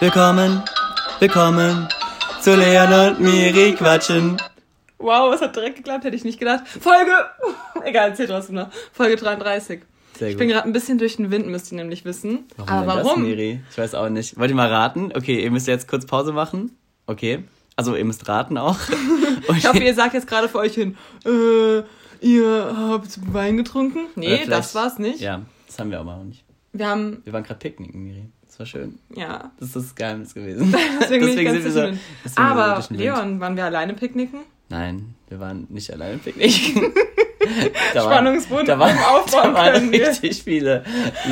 Willkommen, willkommen zu Leon und Miri quatschen. Wow, es hat direkt geklappt, hätte ich nicht gedacht. Folge, egal, zählt trotzdem noch. Folge 33. Sehr Ich gut. bin gerade ein bisschen durch den Wind, müsst ihr nämlich wissen. Warum Aber denn warum? Das, Miri? Ich weiß auch nicht. Wollt ihr mal raten? Okay, ihr müsst jetzt kurz Pause machen. Okay. Also ihr müsst raten auch. Ich hoffe, ihr sagt jetzt gerade vor euch hin, äh, ihr habt Wein getrunken? Nee, das war's nicht. Ja, das haben wir aber auch nicht. Wir haben, Wir waren gerade picknicken, Miri. Das war schön. ja, Das ist das Geheimnis gewesen. deswegen, ganz sind wir so. deswegen Aber, Wind. Leon, waren wir alleine picknicken? Nein, wir waren nicht alleine picknicken. da waren- Spannungsboden da waren, aufbauen da waren richtig viele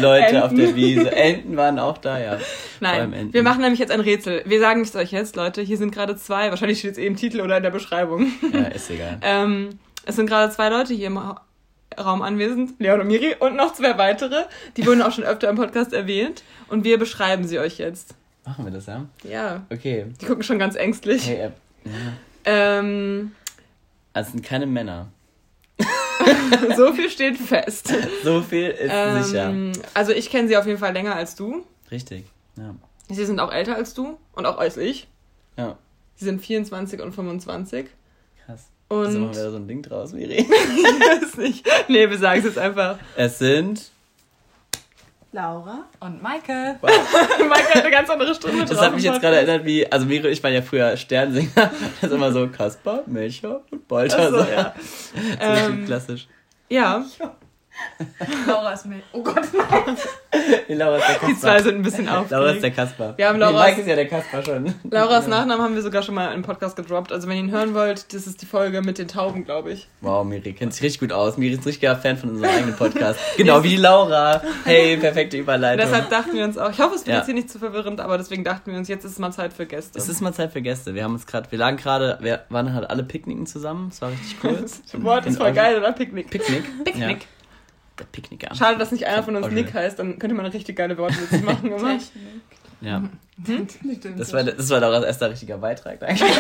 Leute auf der Enten. Wiese. Enten waren auch da, ja. Nein, Enten. wir machen nämlich jetzt ein Rätsel. Wir sagen es euch jetzt, Leute, hier sind gerade zwei, wahrscheinlich steht es eh im Titel oder in der Beschreibung. Ja, ist egal. Ähm, es sind gerade zwei Leute hier im Raum anwesend, Leon und Miri, und noch zwei weitere. Die wurden auch schon öfter im Podcast erwähnt. Und wir beschreiben sie euch jetzt. Machen wir das, ja? Ja, Okay. die gucken schon ganz ängstlich. Hey, äh, ja. Ähm, Also sind keine Männer. so viel steht fest. So viel ist sicher. Ähm, also ich kenne sie auf jeden Fall länger als du. Richtig. Ja. Sie sind auch älter als du und auch als ich. Ja. Sie sind 24 und 25. Krass. Und Also machen wir da so ein Ding draus, Miri. ich weiß nicht. Nee, wir sagen es jetzt einfach. Es sind. Laura und Maike. Mike hat eine ganz andere Stimme Das hat mich jetzt gerade erinnert, wie. Also Miri und ich waren ja früher Sternsinger. Das ist immer so Kaspar, Melcher und Bolter. So, ja. So richtig Ähm, klassisch. Ja, Laura ist mit. Oh Gott. Die Laura ist der Kaspar. die zwei sind ein bisschen Laura ist der Kaspar. Wir haben Nee, Laura's- Mike ist ja der Kaspar schon. Lauras Ja. Nachnamen haben wir sogar schon mal im Podcast gedroppt. Also wenn ihr ihn hören wollt, das ist die Folge mit den Tauben, glaube ich. Wow, Miri kennt sich richtig gut aus. Miri ist ein richtiger Fan von unserem eigenen Podcast. Genau wie die Laura. Hey, perfekte Und Überleitung. deshalb dachten wir uns auch, ich hoffe, es wird Ja. jetzt hier nicht zu verwirrend, aber deswegen dachten wir uns, jetzt ist es mal Zeit für Gäste. Es ist mal Zeit für Gäste. Wir haben uns gerade, wir lagen gerade, wir waren halt alle picknicken zusammen. Es war richtig cool. das Wort ist voll geil, oder? Picknick. Picknick. Picknick. Ja. Der Picknicker. Schade, dass nicht einer von uns. Nick heißt, dann könnte man eine richtig geile Wortwitze machen. Immer. Technik. Ja. Stimmt. Das war, das war Lauras erster richtiger Beitrag. Danke.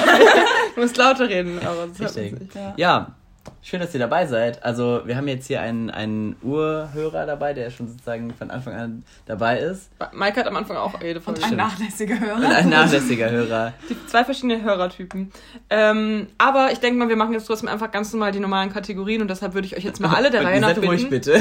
Du musst lauter reden, aber das Richtig. sich. Ja. Ja, schön, dass ihr dabei seid. Also, wir haben jetzt hier einen, einen Urhörer dabei, der schon sozusagen von Anfang an dabei ist. Mike hat am Anfang auch jede Folge. Und ein nachlässiger Hörer. Und ein nachlässiger Hörer. Die zwei verschiedene Hörertypen. Ähm, aber ich denke mal, wir machen jetzt trotzdem einfach ganz normal die normalen Kategorien und deshalb würde ich euch jetzt mal alle der Reihe nach bitten. ruhig bitte.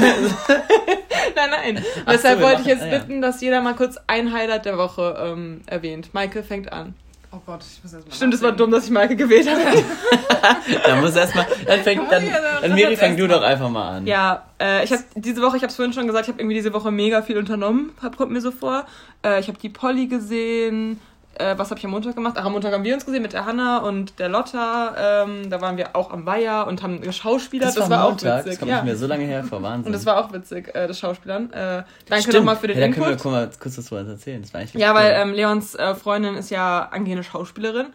Nein, nein. Ach deshalb so, wollte ich machen- jetzt ah, ja. bitten, dass jeder mal kurz ein Highlight der Woche ähm, erwähnt. Maike fängt an. Oh Gott, ich muss erst mal Stimmt, es war dumm, dass ich Maike gewählt habe. Da muss erstmal, dann fängt, dann, dann Miri, fang du doch einfach mal an. ja, äh, ich habe diese Woche, ich habe es vorhin schon gesagt, ich habe irgendwie diese Woche mega viel unternommen, kommt mir so vor. Äh, ich habe die Polly gesehen. Äh, was habe ich am Montag gemacht? Ach, am Montag haben wir uns gesehen mit der Hanna und der Lotta. Ähm, da waren wir auch am Weiher und haben geschauspielert. das, war auch Montag, das witzig. kommt Ja. nicht mehr so lange her vor Wahnsinn. Und das war auch witzig, äh, das Schauspielern. Äh, danke nochmal für den ja, da können wir, Input. guck mal, kurz was erzählen. Das war eigentlich Ja, weil ähm, Leons äh, Freundin ist ja angehende Schauspielerin.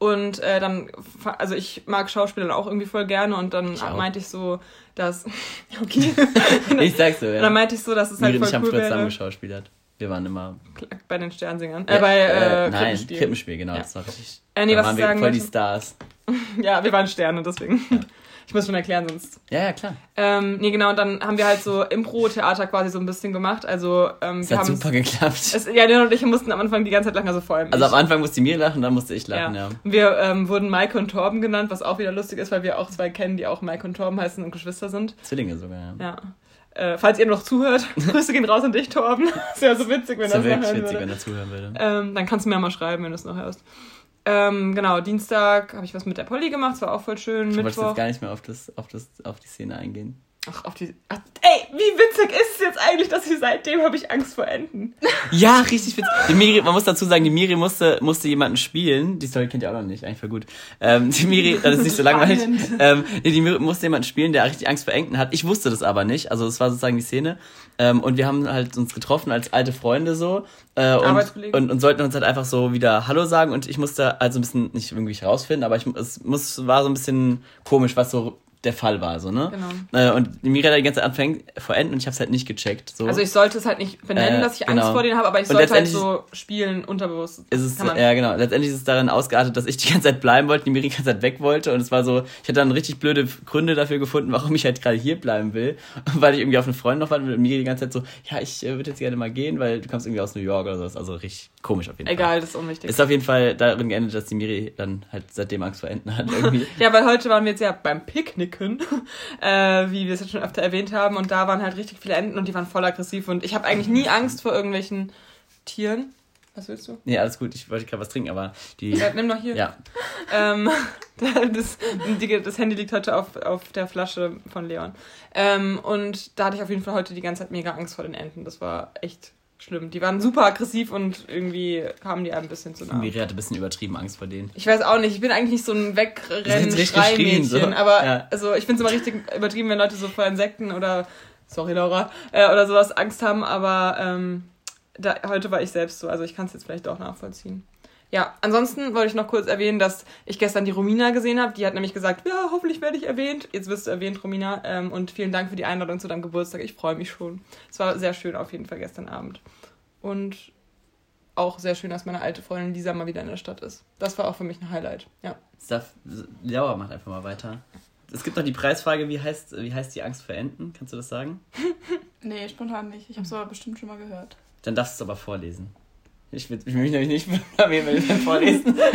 Und äh, dann, also ich mag Schauspieler auch irgendwie voll gerne und dann Ich auch. meinte ich so, dass. okay. ich sag's so, Und ja. dann meinte ich so, dass es halt und voll ich haben cool zusammen wäre. geschauspielert. Wir waren immer Bei den Sternsingern. Äh, bei äh, nein, Krippenspiel. Krippenspiel, genau, Ja. das war richtig. Äh, nee, da was waren wir sagen voll die Stars. Ja, wir waren Sterne, deswegen. Ich muss schon erklären, sonst. Ja, ja, klar. Ähm, nee, genau, und dann haben wir halt so Impro-Theater quasi so ein bisschen gemacht. Also, ähm, Es hat super geklappt. Es, ja, Leon und ich mussten am Anfang die ganze Zeit lachen, also vor allem. Also ich. am Anfang musste Mir lachen, dann musste ich lachen, ja. Und Wir ähm, wurden Maike und Torben genannt, was auch wieder lustig ist, weil wir auch zwei kennen, die auch Maike und Torben heißen und Geschwister sind. Zwillinge sogar, ja. Ja. Äh, falls ihr noch zuhört, Grüße gehen raus an dich, Torben. Das wäre so witzig, wenn Das das hören witzig, würde. wenn er zuhören würde. Ähm, dann kannst du mir mal schreiben, wenn du es noch hörst. Ähm, genau, Dienstag habe ich was mit der Polly gemacht, das war auch voll schön. Du wolltest Mittwoch. jetzt gar nicht mehr auf, das, auf, das, auf die Szene eingehen. Ach, auf die. Ach, ey, wie witzig ist es jetzt eigentlich, dass ich seitdem habe ich Angst vor Enten. Ja, richtig witzig. Die Miri, man muss dazu sagen, die Miri musste, musste jemanden spielen. Die Story kennt ihr auch noch nicht, eigentlich voll gut. Ähm, die Miri, das ist nicht so langweilig. Ähm, die Miri musste jemanden spielen, der richtig Angst vor Enten hat. Ich wusste das aber nicht. Also es war sozusagen die Szene. Ähm, und wir haben halt uns getroffen als alte Freunde so. Äh, und, und, und sollten uns halt einfach so wieder Hallo sagen. Und ich musste also ein bisschen, nicht irgendwie rausfinden, aber ich, es muss, war so ein bisschen komisch, was so der Fall war, so, ne? Genau. Äh, und Miri hat die ganze Zeit anfängt vor Enden und ich hab's halt nicht gecheckt. So. Also ich sollte es halt nicht benennen, Äh, dass ich genau. Angst vor denen habe, aber ich sollte halt so spielen, unterbewusst. ist es, ja genau, letztendlich ist es darin ausgeartet, dass ich die ganze Zeit bleiben wollte, die Miri die ganze Zeit weg wollte und es war so, ich hatte dann richtig blöde Gründe dafür gefunden, warum ich halt gerade hier bleiben will, weil ich irgendwie auf einen Freund noch warte und Miri die ganze Zeit so, ja, ich äh, würde jetzt gerne mal gehen, weil du kommst irgendwie aus New York oder sowas, also richtig komisch auf jeden Fall. Egal, das ist unwichtig. Ist auf jeden Fall darin geendet, dass die Miri dann halt seitdem Angst vor Enten hat irgendwie. Ja, weil heute waren wir jetzt ja beim Picknicken, äh, wie wir es jetzt schon öfter erwähnt haben, und da waren halt richtig viele Enten und die waren voll aggressiv und ich habe eigentlich nie Angst vor irgendwelchen Tieren. Was willst du? nee, alles gut, ich wollte gerade was trinken, aber die, Ja, nimm doch hier. ja, Ähm, das, das Handy liegt heute auf, auf der Flasche von Leon. Ähm, und da hatte ich auf jeden Fall heute die ganze Zeit mega Angst vor den Enten. Das war echt schlimm. Die waren super aggressiv und irgendwie kamen die einem ein bisschen zu nah. Miri hatte ein bisschen übertrieben Angst vor denen. Ich weiß auch nicht, ich bin eigentlich nicht so ein Wegrennen-Schreimädchen, geschrien, so. aber Ja. also ich finde es immer richtig übertrieben, wenn Leute so vor Insekten oder, sorry Laura, äh, oder sowas Angst haben, aber ähm, da, heute war ich selbst so, also ich kann es jetzt vielleicht auch nachvollziehen. Ja, ansonsten wollte ich noch kurz erwähnen, dass ich gestern die Romina gesehen habe. Die hat nämlich gesagt, ja, hoffentlich werde ich erwähnt. Jetzt wirst du erwähnt, Romina. Ähm, und vielen Dank für die Einladung zu deinem Geburtstag. Ich freue mich schon. Es war sehr schön auf jeden Fall gestern Abend. Und auch sehr schön, dass meine alte Freundin Lisa mal wieder in der Stadt ist. Das war auch für mich ein Highlight. Ja. Stuff, Laura macht einfach mal weiter. Es gibt noch die Preisfrage, wie heißt, wie heißt die Angst vor Enten? Kannst du das sagen? Nee, spontan nicht. Ich habe es aber bestimmt schon mal gehört. Dann darfst du es aber vorlesen. Ich will, ich will mich nämlich nicht blamieren, wenn wir dann vorlesen.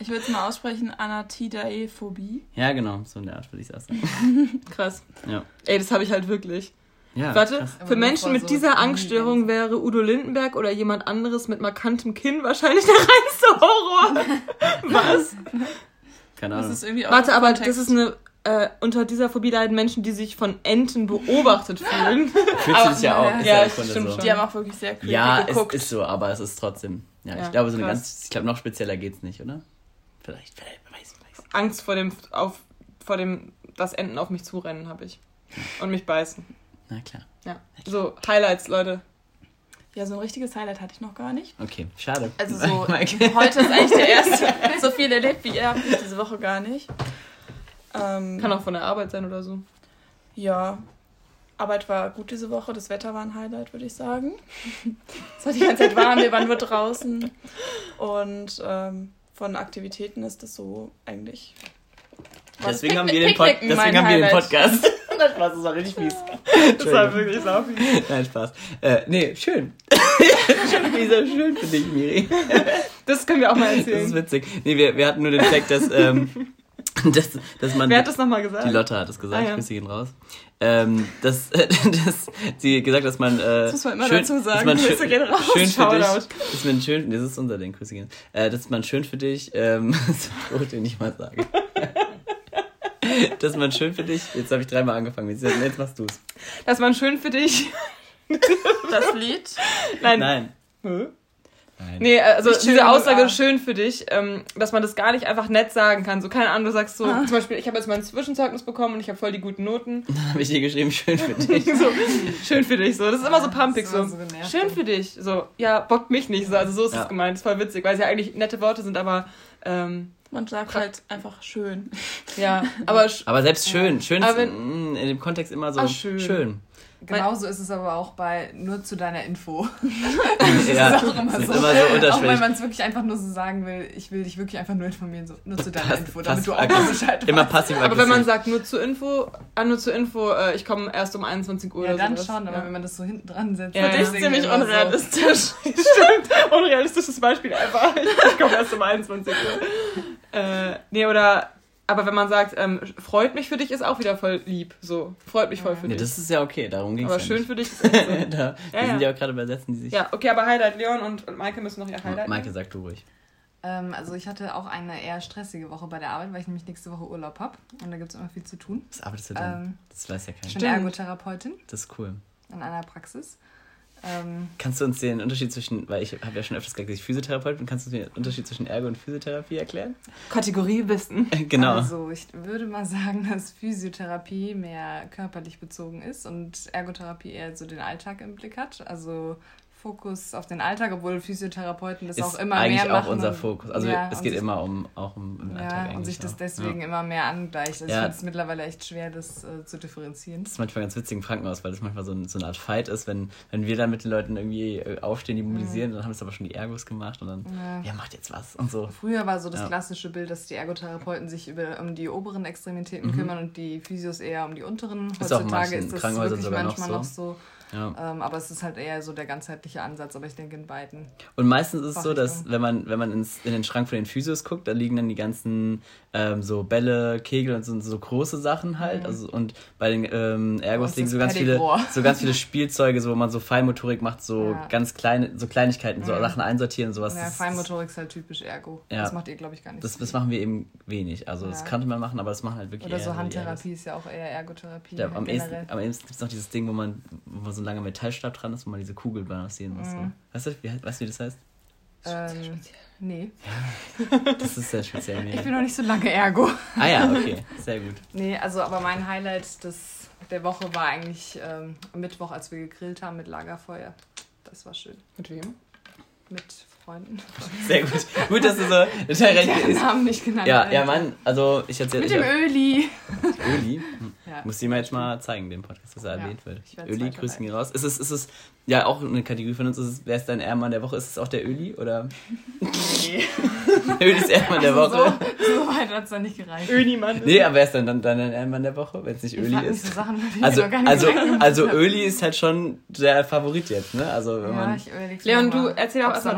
Ich würde es mal aussprechen, Anatidaephobie. Ja, genau, so in der Art würde ich es sagen. Krass. Ja. Ey, das habe ich halt wirklich. ja Warte, krass. Für Menschen mit so dieser. Angststörung wäre Udo Lindenberg oder jemand anderes mit markantem Kinn wahrscheinlich der reinste Horror. Was? Keine Das Ahnung. ist irgendwie auch Warte, aber Kontext. das ist eine. Äh, unter dieser Phobie leiden Menschen, die sich von Enten beobachtet fühlen. Fühlst du dich ja auch. Ist Ja, im Grunde stimmt so. schon. Die haben auch wirklich sehr creepy Ja, es geguckt. ist so, aber es ist trotzdem. Ja, Ja, ich glaube, so eine krass. ganz. Ich glaube, noch spezieller geht's nicht, oder? Vielleicht, vielleicht, weiß, weiß. Angst vor dem, auf, vor dem, dass Enten auf mich zurennen, habe ich. Und mich beißen. Na klar. Ja. So, Highlights, Leute. ja, so ein richtiges Highlight hatte ich noch gar nicht. Okay, schade. Also so, heute ist eigentlich der erste. So viel erlebt wie ihr, habe ich diese Woche gar nicht. Ähm, Kann auch von der Arbeit sein oder so. Ja, Arbeit war gut diese Woche. Das Wetter war ein Highlight, würde ich sagen. Es war die ganze Zeit warm, wir waren nur draußen. Und ähm, von Aktivitäten ist das so eigentlich. Deswegen haben wir den, Pod deswegen haben wir den. Podcast. Nein, Spaß, das war richtig fies. Das war wirklich saufi. Nein, Spaß. Äh, nee, schön. schön, wie sehr schön für dich, Miri. Das können wir auch mal Das ist erzählen. witzig. Nee, wir, wir hatten nur den Fact, dass, ähm, dass, dass man. Wer hat das nochmal gesagt? Die Lotte hat es gesagt, Ah, ja. Grüße gehen raus. Ähm, dass, dass sie gesagt dass man. Äh, Das muss man immer schön, dazu sagen. Dass man Grüße schön, gehen raus, schön für dich. Dass man schön, das ist unser Ding, Grüße gehen. Äh, dass man schön für dich. Ähm, das wollte ich nicht mal sagen. dass man schön für dich. Jetzt habe ich dreimal angefangen. Jetzt, machst du's. Das war schön für dich. Das Lied. Nein. Nein. Hä? Nein. Nee, also Nicht diese Aussage A. schön für dich, ähm, dass man das gar nicht einfach nett sagen kann. So, keine Ahnung, du sagst so, Ah. zum Beispiel, ich habe jetzt mein Zwischenzeugnis bekommen und ich habe voll die guten Noten. Dann habe ich dir geschrieben, schön für dich. so, schön für dich, so. Das ist immer so pumpig, das so. so schön für dich, so. Ja, bockt mich nicht, so. Also so ist Ja. es gemeint, ist voll witzig, weil es ja eigentlich nette Worte sind, aber, ähm, Man sagt halt einfach schön. ja, aber sch- Aber selbst schön. Schön Aber ist mm, in dem Kontext immer so Ah, schön. schön. Genauso ist es aber auch bei nur zu deiner Info. Ja, ist auch immer das ist so. immer so Auch wenn man es wirklich einfach nur so sagen will, ich will dich wirklich einfach nur informieren, so nur zu deiner Pass- Info, damit du auch mal Bescheid Immer weißt. passiv aber wenn man sagt, nur zur Info, ah, nur zur Info, äh, ich komme erst um 21 Uhr Ja, oder dann sowas. schon, aber ja. wenn man das so hinten dran setzt, Ja. Das ist ziemlich immer so. unrealistisch. Stimmt, unrealistisches Beispiel einfach. Ich komme erst um 21 Uhr. Äh, nee, oder, aber wenn man sagt, ähm, freut mich für dich, ist auch wieder voll lieb. So, freut mich voll für Nee, dich. das ist ja okay, darum ging es aber ja schön nicht. für dich ist echt so. da, Ja, wir ja. sind ja auch gerade übersetzen, die sich. Ja, okay, aber Highlight, Leon und, und Maike müssen noch ihr Highlight. Maike, sag du ruhig. Ähm, also ich hatte auch eine eher stressige Woche bei der Arbeit, weil ich nämlich nächste Woche Urlaub habe und da gibt es immer viel zu tun. Was arbeitest du denn? Ähm, das weiß ja Ich keiner. bin Stimmt. Ergotherapeutin Das ist cool. in einer Praxis. Ähm, Kannst du uns den Unterschied zwischen, weil ich habe ja schon öfters gesagt, dass ich Physiotherapeut bin, kannst du uns den Unterschied zwischen Ergo und Physiotherapie erklären? Kategorie Wissen. genau. Also ich würde mal sagen, dass Physiotherapie mehr körperlich bezogen ist und Ergotherapie eher so den Alltag im Blick hat. Also Fokus auf den Alltag, obwohl Physiotherapeuten das Ist auch immer eigentlich mehr auch machen. unser und- Fokus. Also ja, es geht immer um auch um im Alltag Ja, eigentlich. und sich das auch. deswegen Ja. immer mehr angleicht. Also ich finde es mittlerweile echt schwer, das äh, zu differenzieren. Das ist manchmal ganz witzig im Krankenhaus, weil das manchmal so, ein, so eine Art Fight ist, wenn, wenn wir dann mit den Leuten irgendwie äh, aufstehen, die mobilisieren, dann haben es aber schon die Ergos gemacht und dann, Mhm. Ja. macht jetzt was und so. Früher war so das klassische Bild, dass die Ergotherapeuten sich über, um die oberen Extremitäten kümmern und die Physios eher um die unteren. Mhm. Ist auch Heutzutage ist das wirklich sogar noch manchmal so. noch so. Ja. Ähm, aber es ist halt eher so der ganzheitliche Ansatz, aber ich denke in beiden. Und meistens ist es so, dass wenn man, wenn man ins, in den Schrank von den Physios guckt, da liegen dann die ganzen ähm, so Bälle, Kegel und so, so große Sachen halt. Also, und bei den ähm, Ergos uns liegen so ganz viele, so ganz viele Spielzeuge, so, wo man so Feinmotorik macht, so Ja. ganz kleine, so Kleinigkeiten, so Mhm. Sachen einsortieren und sowas. ja, Das- Feinmotorik ist halt typisch Ergo. Ja. Das macht ihr, glaube ich, gar nicht. Das, so das machen wir eben wenig. Also das Ja. könnte man machen, aber das machen halt wirklich Oder so Handtherapie ist ja auch eher Ergotherapie. Ich glaube, am ehesten, am ehesten gibt es noch dieses Ding, wo man, wo so ein langer Metallstab dran ist, wo man diese Kugel balancieren muss. So. Mhm. Weißt du, wie, weißt du, wie das heißt? Ähm, nee, Das ist sehr speziell. ich bin noch nicht so lange Ergo. ah ja, okay, sehr gut. Nee, also aber mein Highlight des, der Woche war eigentlich ähm, am Mittwoch, als wir gegrillt haben mit Lagerfeuer. Das war schön. Mit wem? Mit Freunden. Sehr gut. Gut, dass du so total recht Den ist. Namen nicht genannt. Ja, ja, Mann, also ich erzähle. Mit ich, dem Öli. Öli. Hm. Ja. Muss ich mal jetzt mal zeigen, den Podcast, dass er Ja, erwähnt wird. Öli, grüßen ihn raus. Ist es, ist es, ja, auch eine Kategorie von uns, ist es, wer ist dein Ehrenmann der Woche? Ist es auch der Öli oder Nee. Ölis Ehrenmann der Also Woche? so, so weit hat es dann nicht gereicht. Önimann. Nee, aber wer ist dann, dann dein Ehrenmann der Woche, wenn es nicht Ich Öli ist? so Sachen, Also, noch gar nicht also, also hab. Öli ist halt schon der Favorit jetzt, ne? Also wenn Ja, man. Leon, du erzähl doch ob's da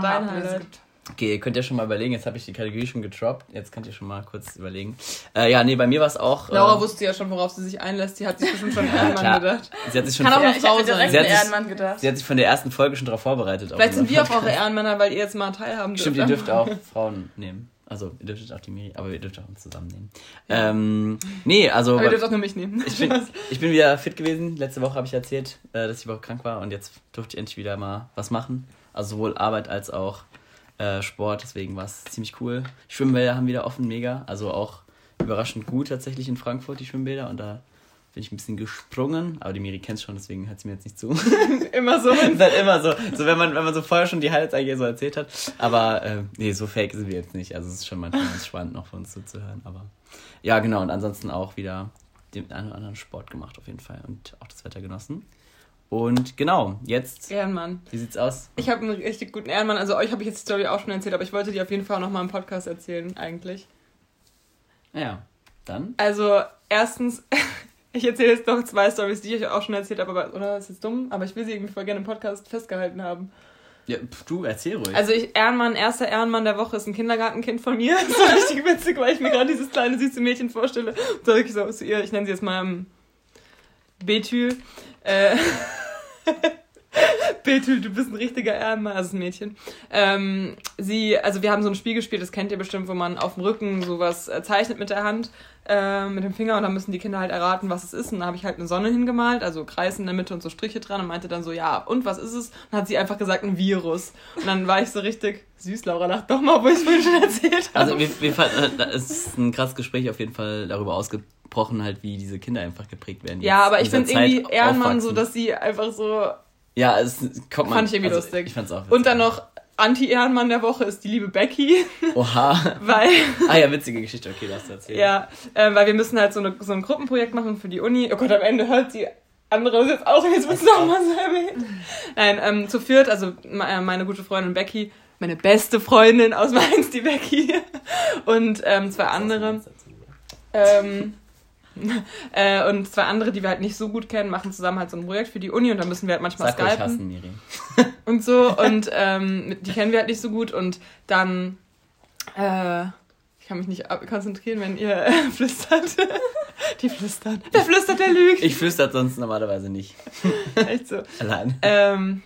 Highlight. gibt. Okay, ihr könnt ja schon mal überlegen, jetzt habe ich die Kategorie schon getroppt, jetzt könnt ihr schon mal kurz überlegen. Äh, ja, nee, bei mir war es auch. Laura äh, wusste ja schon, worauf sie sich einlässt. Die hat sich bestimmt schon Ehrenmann Klar. gedacht. Sie hat sich schon Kann auch Frau sein. Sie an hat sich- gedacht. Sie hat sich von der ersten Folge schon darauf vorbereitet. Vielleicht sind wir auch eure. Ehrenmänner, weil ihr jetzt mal teilhaben dürft. Stimmt, ihr dürft auch Frauen nehmen. Also, ihr dürftet auch die Miri, aber ihr dürft auch uns zusammennehmen. Ähm, nee, also. Aber ihr dürft auch nur mich nehmen. Ich bin, ich bin wieder fit gewesen. Letzte Woche habe ich erzählt, äh, dass ich die Woche krank war und jetzt durfte ich endlich wieder mal was machen. Also sowohl Arbeit als auch äh, Sport, deswegen war es ziemlich cool. Die Schwimmbäder haben wieder offen, mega. Also auch überraschend gut tatsächlich in Frankfurt, die Schwimmbäder. Und da bin ich ein bisschen gesprungen. Aber die Miri kennt schon, deswegen hört sie mir jetzt nicht zu. Immer so. Halt immer so, so wenn man, wenn man so vorher schon die Highlights eigentlich so erzählt hat. Aber äh, nee, so fake sind wir jetzt nicht. Also es ist schon manchmal ganz spannend noch von uns zuzuhören. Aber ja, genau. Und ansonsten auch wieder den einen oder anderen Sport gemacht auf jeden Fall und auch das Wetter genossen. Und genau, jetzt, Ehrenmann. wie sieht's aus? Ich habe einen richtig guten Ehrenmann. Also euch habe ich jetzt die Story auch schon erzählt, aber ich wollte die auf jeden Fall auch noch mal im Podcast erzählen, eigentlich. Ja, dann. Also, erstens, ich erzähle jetzt noch zwei Stories, die ich euch auch schon erzählt habe, aber, oder ist jetzt dumm, aber ich will sie irgendwie voll gerne im Podcast festgehalten haben. Ja, du, erzähl ruhig. Also, ich, Ehrenmann, erster Ehrenmann der Woche ist ein Kindergartenkind von mir. Das war richtig witzig, weil ich mir gerade dieses kleine süße Mädchen vorstelle. Und sage ich so zu ihr, ich nenne sie jetzt mal ähm, Betül. Äh, Betül, du bist ein richtiger Ehrenmann, also ein Mädchen. Ähm, sie, also wir haben so ein Spiel gespielt, das kennt ihr bestimmt, wo man auf dem Rücken sowas äh, zeichnet mit der Hand, äh, mit dem Finger und dann müssen die Kinder halt erraten, was es ist. Und da habe ich halt eine Sonne hingemalt, also Kreis in der Mitte und so Striche dran und meinte dann so, ja, und was ist es? Und dann hat sie einfach gesagt, ein Virus. Und dann war ich so richtig, süß, Laura, lach doch mal, wo ich es vorhin schon erzählt habe. Also wir, wir fanden, äh, es ist ein krasses Gespräch auf jeden Fall darüber ausgebrochen, halt, wie diese Kinder einfach geprägt werden. ja, aber ich finde irgendwie Ehrenmann so, dass sie einfach so. Ja, es kommt man. Fand ich irgendwie also, lustig. Ich fand's auch witzig. Und dann noch Anti-Ehrenmann der Woche ist die liebe Becky, Oha. weil. Ah ja, witzige Geschichte, okay, das erzählen. Ja, äh, weil wir müssen halt so, eine, so ein Gruppenprojekt machen für die Uni. Oh Gott, am Ende hört die andere das jetzt auch, jetzt wird es nochmal so erwähnt. Nein, ähm, zu viert, also äh, meine gute Freundin Becky, meine beste Freundin aus Mainz, die Becky, und ähm, zwei andere. Ähm, äh, und zwei andere, die wir halt nicht so gut kennen, machen zusammen halt so ein Projekt für die Uni und dann müssen wir halt manchmal Sag skypen hassen, Miri. und so und ähm, die kennen wir halt nicht so gut und dann äh, ich kann mich nicht konzentrieren, wenn ihr äh, flüstert. die flüstern. Wer flüstert, der lügt. Ich flüstert sonst normalerweise nicht. Echt so. Allein. Ähm,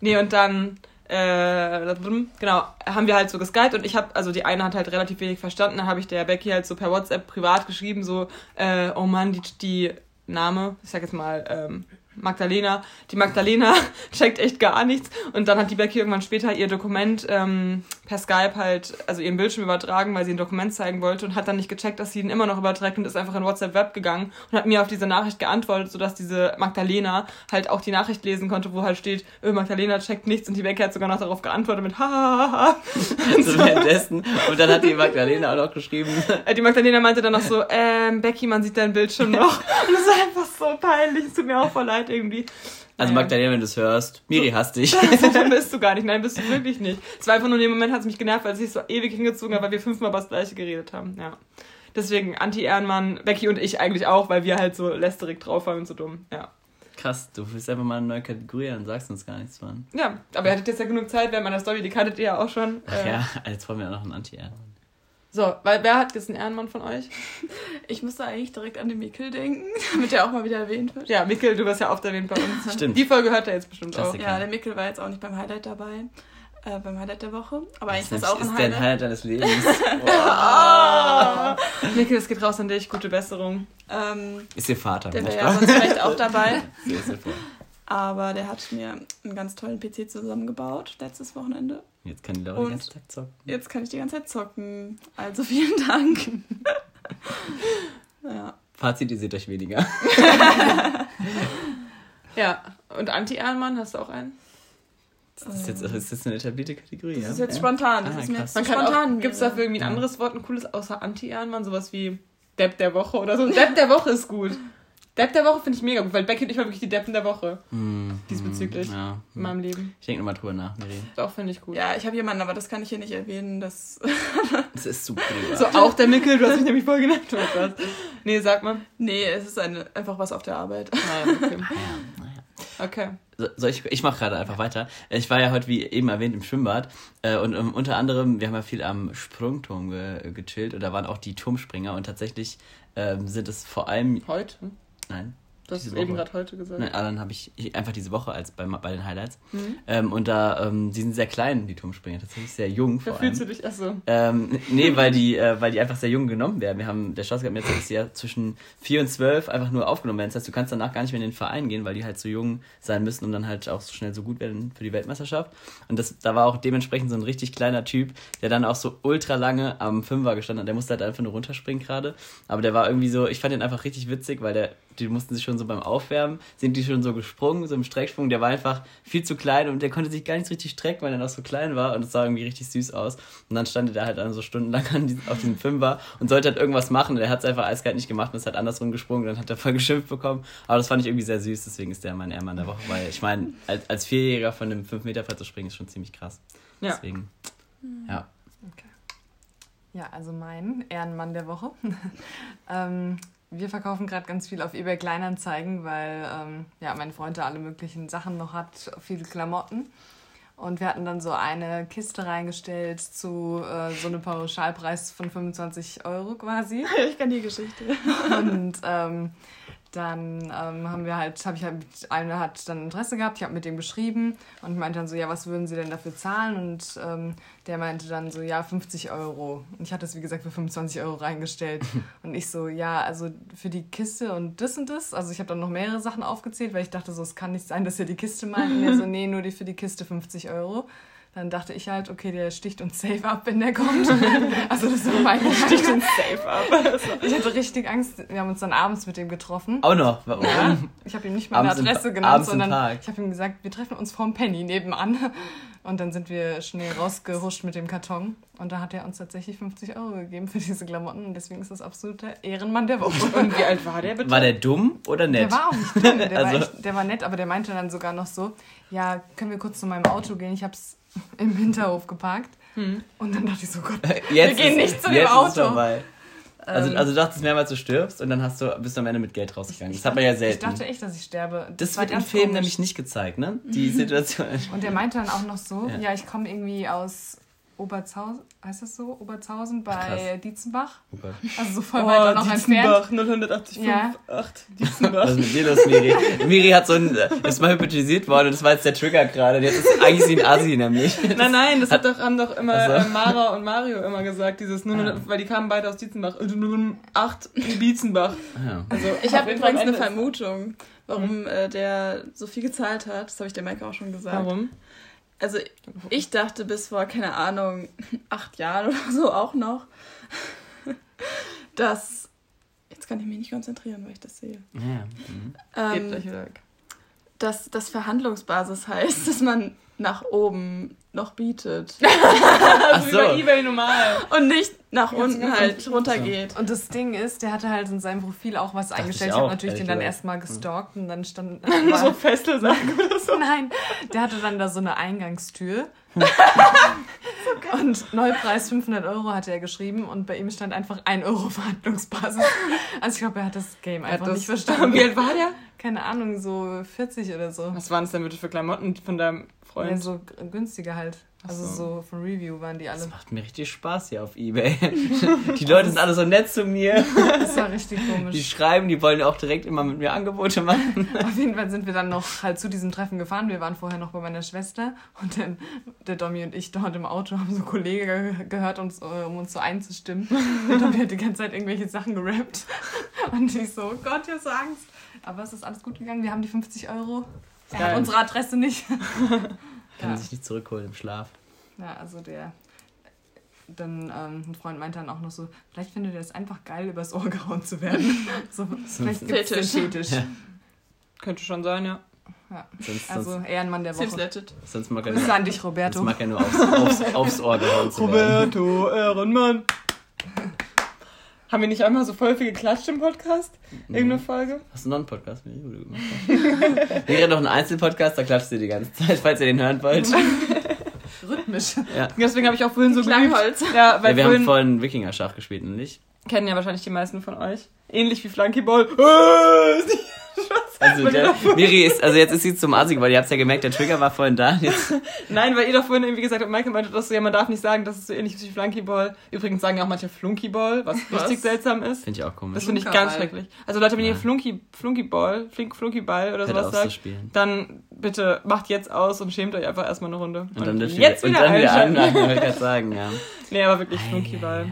nee, und dann äh, genau, haben wir halt so geskypt und ich habe, also die eine hat halt relativ wenig verstanden, dann habe ich der Becky halt so per WhatsApp privat geschrieben, so, äh, oh Mann, die, die Name, ich sag jetzt mal, ähm, Magdalena. Die Magdalena checkt echt gar nichts. Und dann hat die Becky irgendwann später ihr Dokument ähm, per Skype halt, also ihren Bildschirm übertragen, weil sie ein Dokument zeigen wollte und hat dann nicht gecheckt, dass sie ihn immer noch überträgt und ist einfach in WhatsApp Web gegangen und hat mir auf diese Nachricht geantwortet, sodass diese Magdalena halt auch die Nachricht lesen konnte, wo halt steht, öh, Magdalena checkt nichts und die Becky hat sogar noch darauf geantwortet mit ha so währenddessen. Und dann hat die Magdalena auch noch geschrieben. Äh, Die Magdalena meinte dann noch so, ähm, Becky, man sieht deinen Bildschirm noch. Und das war einfach so peinlich. Es tut mir auch voll leid irgendwie. Also Naja. Magdalena, wenn du es hörst, Miri hasst dich. Dann bist du gar nicht. Nein, bist du wirklich nicht. Es war einfach nur in dem Moment, hat es mich genervt, weil es sich so ewig hingezogen hat, weil wir fünfmal über das Gleiche geredet haben. Ja. Deswegen Anti-Ehrenmann, Becky und ich eigentlich auch, weil wir halt so lästerig drauf waren und so dumm. Ja. Krass, du willst einfach mal eine neue Kategorie an und sagst uns gar nichts, Mann. Ja, aber ihr hattet jetzt ja genug Zeit während meiner Story, die kanntet ihr ja auch schon. Ach Äh, ja, jetzt wollen wir noch einen Anti-Ehrenmann. So, weil wer hat jetzt einen Ehrenmann von euch? Ich musste eigentlich direkt an den Mikkel denken, damit er auch mal wieder erwähnt wird. Ja, Mikkel, du wirst ja oft erwähnt bei uns. Stimmt. Die Folge hört er jetzt bestimmt auch. Klassiker. Ja, der Mikkel war jetzt auch nicht beim Highlight dabei. Äh, beim Highlight der Woche. Aber eigentlich ist das auch ein ist dein Highlight. Highlight deines Lebens. Ah. Mikkel, es geht raus an dich. Gute Besserung. Ähm, Ist ihr Vater. der Nein, wäre ja sonst vielleicht auch dabei. Aber der hat mir einen ganz tollen PC zusammengebaut letztes Wochenende. Jetzt kann die Laura den ganzen Tag zocken. Jetzt kann ich die ganze Zeit zocken. Also vielen Dank. ja. Fazit, ihr seht euch weniger. Ja, und Anti-Ehrenmann, hast du auch einen? Das ist jetzt, das ist jetzt eine etablierte Kategorie, Das ja? ist jetzt ja? spontan. Das Ah, ist mir jetzt Man kann spontan. auch, gibt's dafür irgendwie ein anderes Wort, ein cooles, außer Anti-Ehrenmann? Sowas wie Depp der Woche oder so. Depp der Woche ist gut. Depp der Woche finde ich mega gut, weil Becky und ich war wirklich die Deppen der Woche Hm, Diesbezüglich. Ja. in meinem Leben. Ich denke nochmal drüber nach, Miri. Das finde ich gut. Ja, ich habe jemanden, aber das kann ich hier nicht erwähnen. Das Das ist super. So, auch der Mikkel, du hast mich nämlich voll genannt. oder was? Nee, sag mal. nee, es ist eine, einfach was auf der Arbeit. Nein, okay. Ja, naja. okay. So- ich, ich mache gerade einfach weiter. Ich war ja heute, wie eben erwähnt, im Schwimmbad. Äh, und ähm, unter anderem, wir haben ja viel am Sprungturm ge gechillt. Und da waren auch die Turmspringer. Und tatsächlich ähm, sind es vor allem. Heute? Nein. Du hast es eben gerade heute gesagt. Nein, dann habe ich ich- einfach diese Woche als bei, bei den Highlights. Mhm. Ähm, und da, ähm, die sind sehr klein, die Turmspringer. Tatsächlich sehr jung vor fühlst allem. du dich? Achso. Ähm, nee, weil die, äh, weil die einfach sehr jung genommen werden. Wir haben, der mir jetzt ja zwischen 4 und 12 einfach nur aufgenommen werden. Das heißt, du kannst danach gar nicht mehr in den Verein gehen, weil die halt so jung sein müssen, um dann halt auch so schnell so gut werden für die Weltmeisterschaft. Und das, da war auch dementsprechend so ein richtig kleiner Typ, der dann auch so ultra lange am Fünfer gestanden hat. Der musste halt einfach nur runterspringen gerade. Aber der war irgendwie so, ich fand den einfach richtig witzig, weil der, die mussten sich schon so beim Aufwärmen, sind die schon so gesprungen, so im Strecksprung. Der war einfach viel zu klein und der konnte sich gar nicht richtig strecken, weil er noch so klein war und es sah irgendwie richtig süß aus. Und dann stand er da halt dann so stundenlang an diesem, auf diesem Fünfer und sollte halt irgendwas machen. Und er hat es einfach eiskalt nicht gemacht und ist halt andersrum gesprungen. Dann hat er voll geschimpft bekommen. Aber das fand ich irgendwie sehr süß, deswegen ist der mein Ehrmann der Woche. Weil ich meine, als, als Vierjähriger von einem 5-Meter-Feld zu springen, ist schon ziemlich krass. Ja. Deswegen, ja. Ja, also mein Ehrenmann der Woche. ähm, wir verkaufen gerade ganz viel auf eBay Kleinanzeigen, weil ähm, ja, mein Freund da alle möglichen Sachen noch hat, viele Klamotten. Und wir hatten dann so eine Kiste reingestellt zu äh, so einem Pauschalpreis von 25 Euro quasi. ich kenne die Geschichte. Und ähm, dann ähm, haben wir halt, habe ich halt, mit- einer hat dann Interesse gehabt, ich habe mit dem geschrieben und meinte dann so, ja, was würden Sie denn dafür zahlen? Und ähm, der meinte dann so, ja, 50 Euro. Und ich hatte es, wie gesagt, für 25 Euro reingestellt. Und ich so, ja, also für die Kiste und das und das. Also ich habe dann noch mehrere Sachen aufgezählt, weil ich dachte so, es kann nicht sein, dass ihr die Kiste meint. Und er so, nee, nur die für die Kiste 50 Euro. Dann dachte ich halt, okay, der sticht uns safe ab, wenn der kommt. also das war mein Sticht uns safe ab. Ich hatte richtig Angst. Wir haben uns dann abends mit dem getroffen. Auch noch. Warum? Ja, ich habe ihm nicht meine Abends Adresse genannt, sondern ich habe ihm gesagt, wir treffen uns vorm Penny nebenan. Und dann sind wir schnell rausgehuscht mit dem Karton. Und da hat er uns tatsächlich 50 Euro gegeben für diese Klamotten. Und deswegen ist das absoluter Ehrenmann der Woche. Und wie alt war der bitte? War der dumm oder nett? Der war auch nicht dumm, der, Also- war echt, der war nett, aber der meinte dann sogar noch so, ja, können wir kurz zu meinem Auto gehen? Ich habe es im Hinterhof geparkt. Hm. Und dann dachte ich so, Gott, Jetzt gehen ist- nicht zu dem Auto. vorbei. Also, Ähm, also du dachtest mehrmals, du stirbst und dann hast du, bist du am Ende mit Geld rausgegangen. Das hat man ja ich selten. dachte echt, dass ich sterbe. das war wird im Film komisch. nämlich nicht gezeigt, ne? Die Situation. Und der meinte dann auch noch so, Ja. ja, ich komme irgendwie aus Oberzhausen, heißt das so? Oberzhausen bei Krass. Dietzenbach. Oh Gott. Also so voll Oh, weit noch entfernt. Dietzenbach, 085, Ja. 8, Dietzenbach. Was ist mit dir los, Miri? Miri hat so ein, ist mal hypnotisiert worden und das war jetzt der Trigger gerade. Jetzt ist eigentlich sie ein Assi nämlich. Nein, nein, das hat doch, haben doch immer Ach so. äh, Mara und Mario immer gesagt, dieses 000, weil die kamen beide aus Dietzenbach. 8 Dietzenbach. Ja. Also Ich habe übrigens eine Vermutung. warum äh, der so viel gezahlt hat. Das habe ich der Maike auch schon gesagt. Warum? Also ich dachte bis vor, keine Ahnung, acht Jahren oder so auch noch, dass. Jetzt kann ich mich nicht konzentrieren, weil ich das sehe. Ja. Mhm. Ähm, gleich wieder weg. dass das Verhandlungsbasis heißt, dass man nach oben noch bietet Ach Also so. über Ebay normal. und nicht nach Ganz unten halt runtergeht. Und das Ding ist, der hatte halt in seinem Profil auch was Dachte eingestellt. ich Ich, habe natürlich den dann erstmal gestalkt und dann stand. so Festelsachen oder so. Nein, der hatte dann da so eine Eingangstür. und Neupreis 500 Euro hatte er geschrieben und bei ihm stand einfach 1 Euro Verhandlungsbasis. Also ich glaube, er hat das Game einfach das- nicht verstanden. Wie alt war der? Keine Ahnung, so 40 oder so. Was waren es denn bitte für Klamotten von deinem Ja, Freund? so g- günstiger halt. Also so. so von Review waren die alle. Das macht mir richtig Spaß hier auf Ebay. Die Leute sind alle so nett zu mir. Das war richtig Die komisch. schreiben, die wollen auch direkt immer mit mir Angebote machen. Auf jeden Fall sind wir dann noch halt zu diesem Treffen gefahren. Wir waren vorher noch bei meiner Schwester und dann der Domi und ich dort im Auto haben so Kollegen ge gehört, uns, äh, um uns so einzustimmen. Und Domi hat die ganze Zeit irgendwelche Sachen gerappt. Und ich so, oh Gott, ich hab so Angst. Aber es ist alles gut gegangen. Wir haben die 50 Euro. Er hat unsere Adresse nicht. Kann Ja. sich nicht zurückholen im Schlaf. Ja, also der. Dann ähm, ein Freund meinte dann auch noch so, vielleicht findet er es einfach geil, übers Ohr gehauen zu werden. So, vielleicht gibt's den Fetisch. Fetisch. Ja. Könnte schon sein, ja. Sonst, Also sonst, Ehrenmann der Woche. sonst mag er nur, an dich, sonst Roberto. mag er nur aufs, aufs, aufs Ohr gehauen zu werden. Roberto Ehrenmann. Haben wir nicht einmal so voll viel geklatscht im Podcast? Irgendeine Folge? Hast du noch einen Podcast mit du gemacht? Wäre noch ein Einzelpodcast, da klatscht ihr die ganze Zeit, falls ihr den hören wollt. Rhythmisch. Deswegen habe ich auch vorhin so Klangholz. Ja, weil Ja, wir haben vorhin Wikinger-Schach gespielt, und nicht? kennen ja wahrscheinlich die meisten von euch. Ähnlich wie Flunkyball. Ist Also, der, Miri ist, also jetzt ist sie zum Assi geworden. Ihr habt ja gemerkt, der Trigger war vorhin da. Jetzt, Nein, weil ihr doch vorhin irgendwie gesagt habt, Michael meinte, dass so, ja, man darf nicht sagen, dass es so ähnlich ist wie Flunkyball. Übrigens sagen ja auch manche Flunkyball, was, Was? richtig seltsam ist. finde ich auch Das komisch. finde ich ganz schrecklich. Also Leute, wenn ihr Ja. Flunky, Flunkyball, Flink, Flunkyball oder Hätte sowas sagt, dann bitte macht jetzt aus und schämt euch einfach erstmal eine Runde. Und dann dürft ihr jetzt und wieder dann wieder anmachen, wollte ich gerade sagen, ja. Nee, aber wirklich Flunkyball.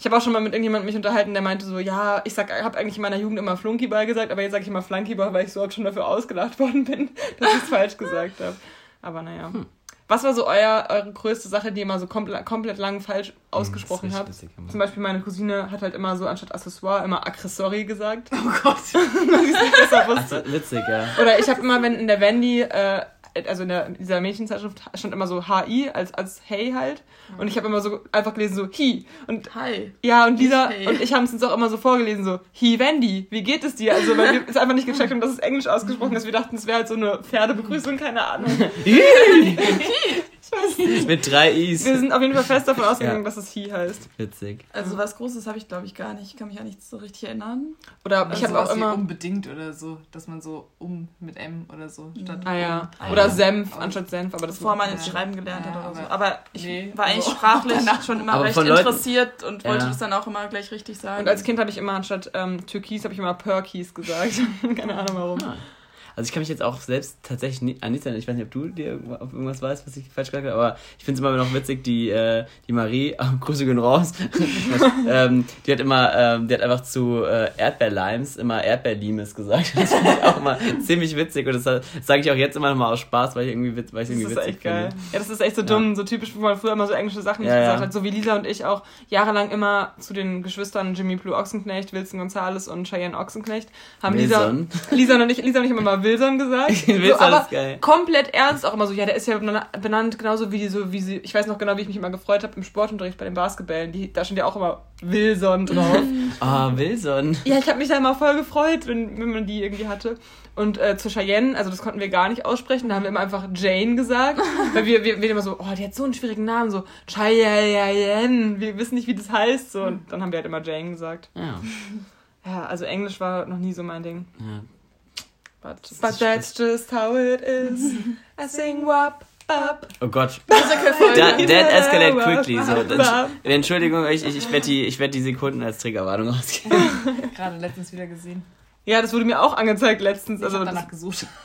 Ich habe auch schon mal mit irgendjemandem mich unterhalten, der meinte so, ja, ich sag, habe eigentlich in meiner Jugend immer Flunkyball gesagt, aber jetzt sage ich immer Flunkyball, weil ich so oft schon dafür ausgelacht worden bin, dass ich es falsch gesagt habe. Aber naja. Hm. Was war so euer, eure größte Sache, die ihr mal so komplett, komplett lang falsch ausgesprochen Hm, ist habt? Zum Beispiel meine Cousine hat halt immer so anstatt Accessoire immer Accessory gesagt. Oh Gott. Besser wusste. Witzig, ja. Oder ich habe immer, wenn in der Wendy, äh, also in, der, in dieser Mädchenzeitschrift stand immer so HI als, als Hey halt. Und ich habe immer so einfach gelesen so Hi. Und Hi. ja, und Lisa Nicht hey. und ich haben es uns auch immer so vorgelesen, so Hi Wendy, wie geht es dir? Also, weil wir es einfach nicht gecheckt haben, dass es Englisch ausgesprochen ist. Wir dachten, es wäre halt so eine Pferdebegrüßung, keine Ahnung. Mit drei Is. Wir sind auf jeden Fall fest davon ausgegangen, Ja. dass es Hi heißt. Witzig. Also was Großes habe ich glaube ich gar nicht. Ich kann mich auch nicht so richtig erinnern. Oder Oder ich habe auch immer. unbedingt oder so, dass man so um mit M oder so statt Ah ja. um. Oder Ja. Senf Aber- anstatt Senf, aber das Bevor man Ja. jetzt Schreiben gelernt hat Ja, oder so. aber- ich Nee, war eigentlich also- sprachlich schon immer Aber recht interessiert und wollte Ja. das dann auch immer gleich richtig sagen. Und als Kind habe ich immer anstatt ähm, Türkis habe ich immer Perkis gesagt. keine Ahnung warum. Also ich kann mich jetzt auch selbst tatsächlich nicht an nichts erinnern. Ich weiß nicht, ob du dir ob irgendwas weißt, was ich falsch gesagt habe, aber ich finde es immer noch witzig, die, äh, die Marie, äh, Grüße gehen raus, ähm, die hat immer, ähm, die hat einfach zu äh, Erdbeerlimes immer Erdbeerlimes gesagt. Das finde ich auch immer ziemlich witzig und das, das sage ich auch jetzt immer noch mal aus Spaß, weil ich irgendwie, weil ich Das irgendwie ist witzig echt geil. finde. Ja, das ist echt so Ja. dumm, so typisch, wo man früher immer so englische Sachen nicht Ja, gesagt ja. hat. So wie Lisa und ich auch jahrelang immer zu den Geschwistern Jimmy Blue Ochsenknecht, Wilson Gonzales und Cheyenne Ochsenknecht haben Wilson. Lisa, Lisa und ich, Lisa und ich haben immer Wilson gesagt. Wilson so, aber ist geil. komplett ernst auch immer so, ja, der ist ja benannt- genauso wie die, so wie sie, ich weiß noch genau, wie ich mich immer gefreut habe im Sportunterricht bei den Basketballen. Die, da stand ja auch immer Wilson drauf. Ah, Wilson. Ja, ich habe mich da immer voll gefreut, wenn, wenn man die irgendwie hatte. Und äh, zu Cheyenne, also das konnten wir gar nicht aussprechen, da haben wir immer einfach Jane gesagt. weil wir, wir, wir immer so, oh, die hat so einen schwierigen Namen, so Cheyenne, wir wissen nicht, wie das heißt. So. Und dann haben wir halt immer Jane gesagt. Ja. Ja, also Englisch war noch nie so mein Ding. ja. But, ist- but that's just how it is. I sing wap, up. Oh Gott. Musical-Folge. That, escalate quickly. So. Entschuldigung, ich, ich, ich werde die, ich werd die Sekunden als Triggerwarnung ausgeben. Gerade letztens wieder gesehen. Ja, das wurde mir auch angezeigt letztens. Ich Also habe das, danach gesucht.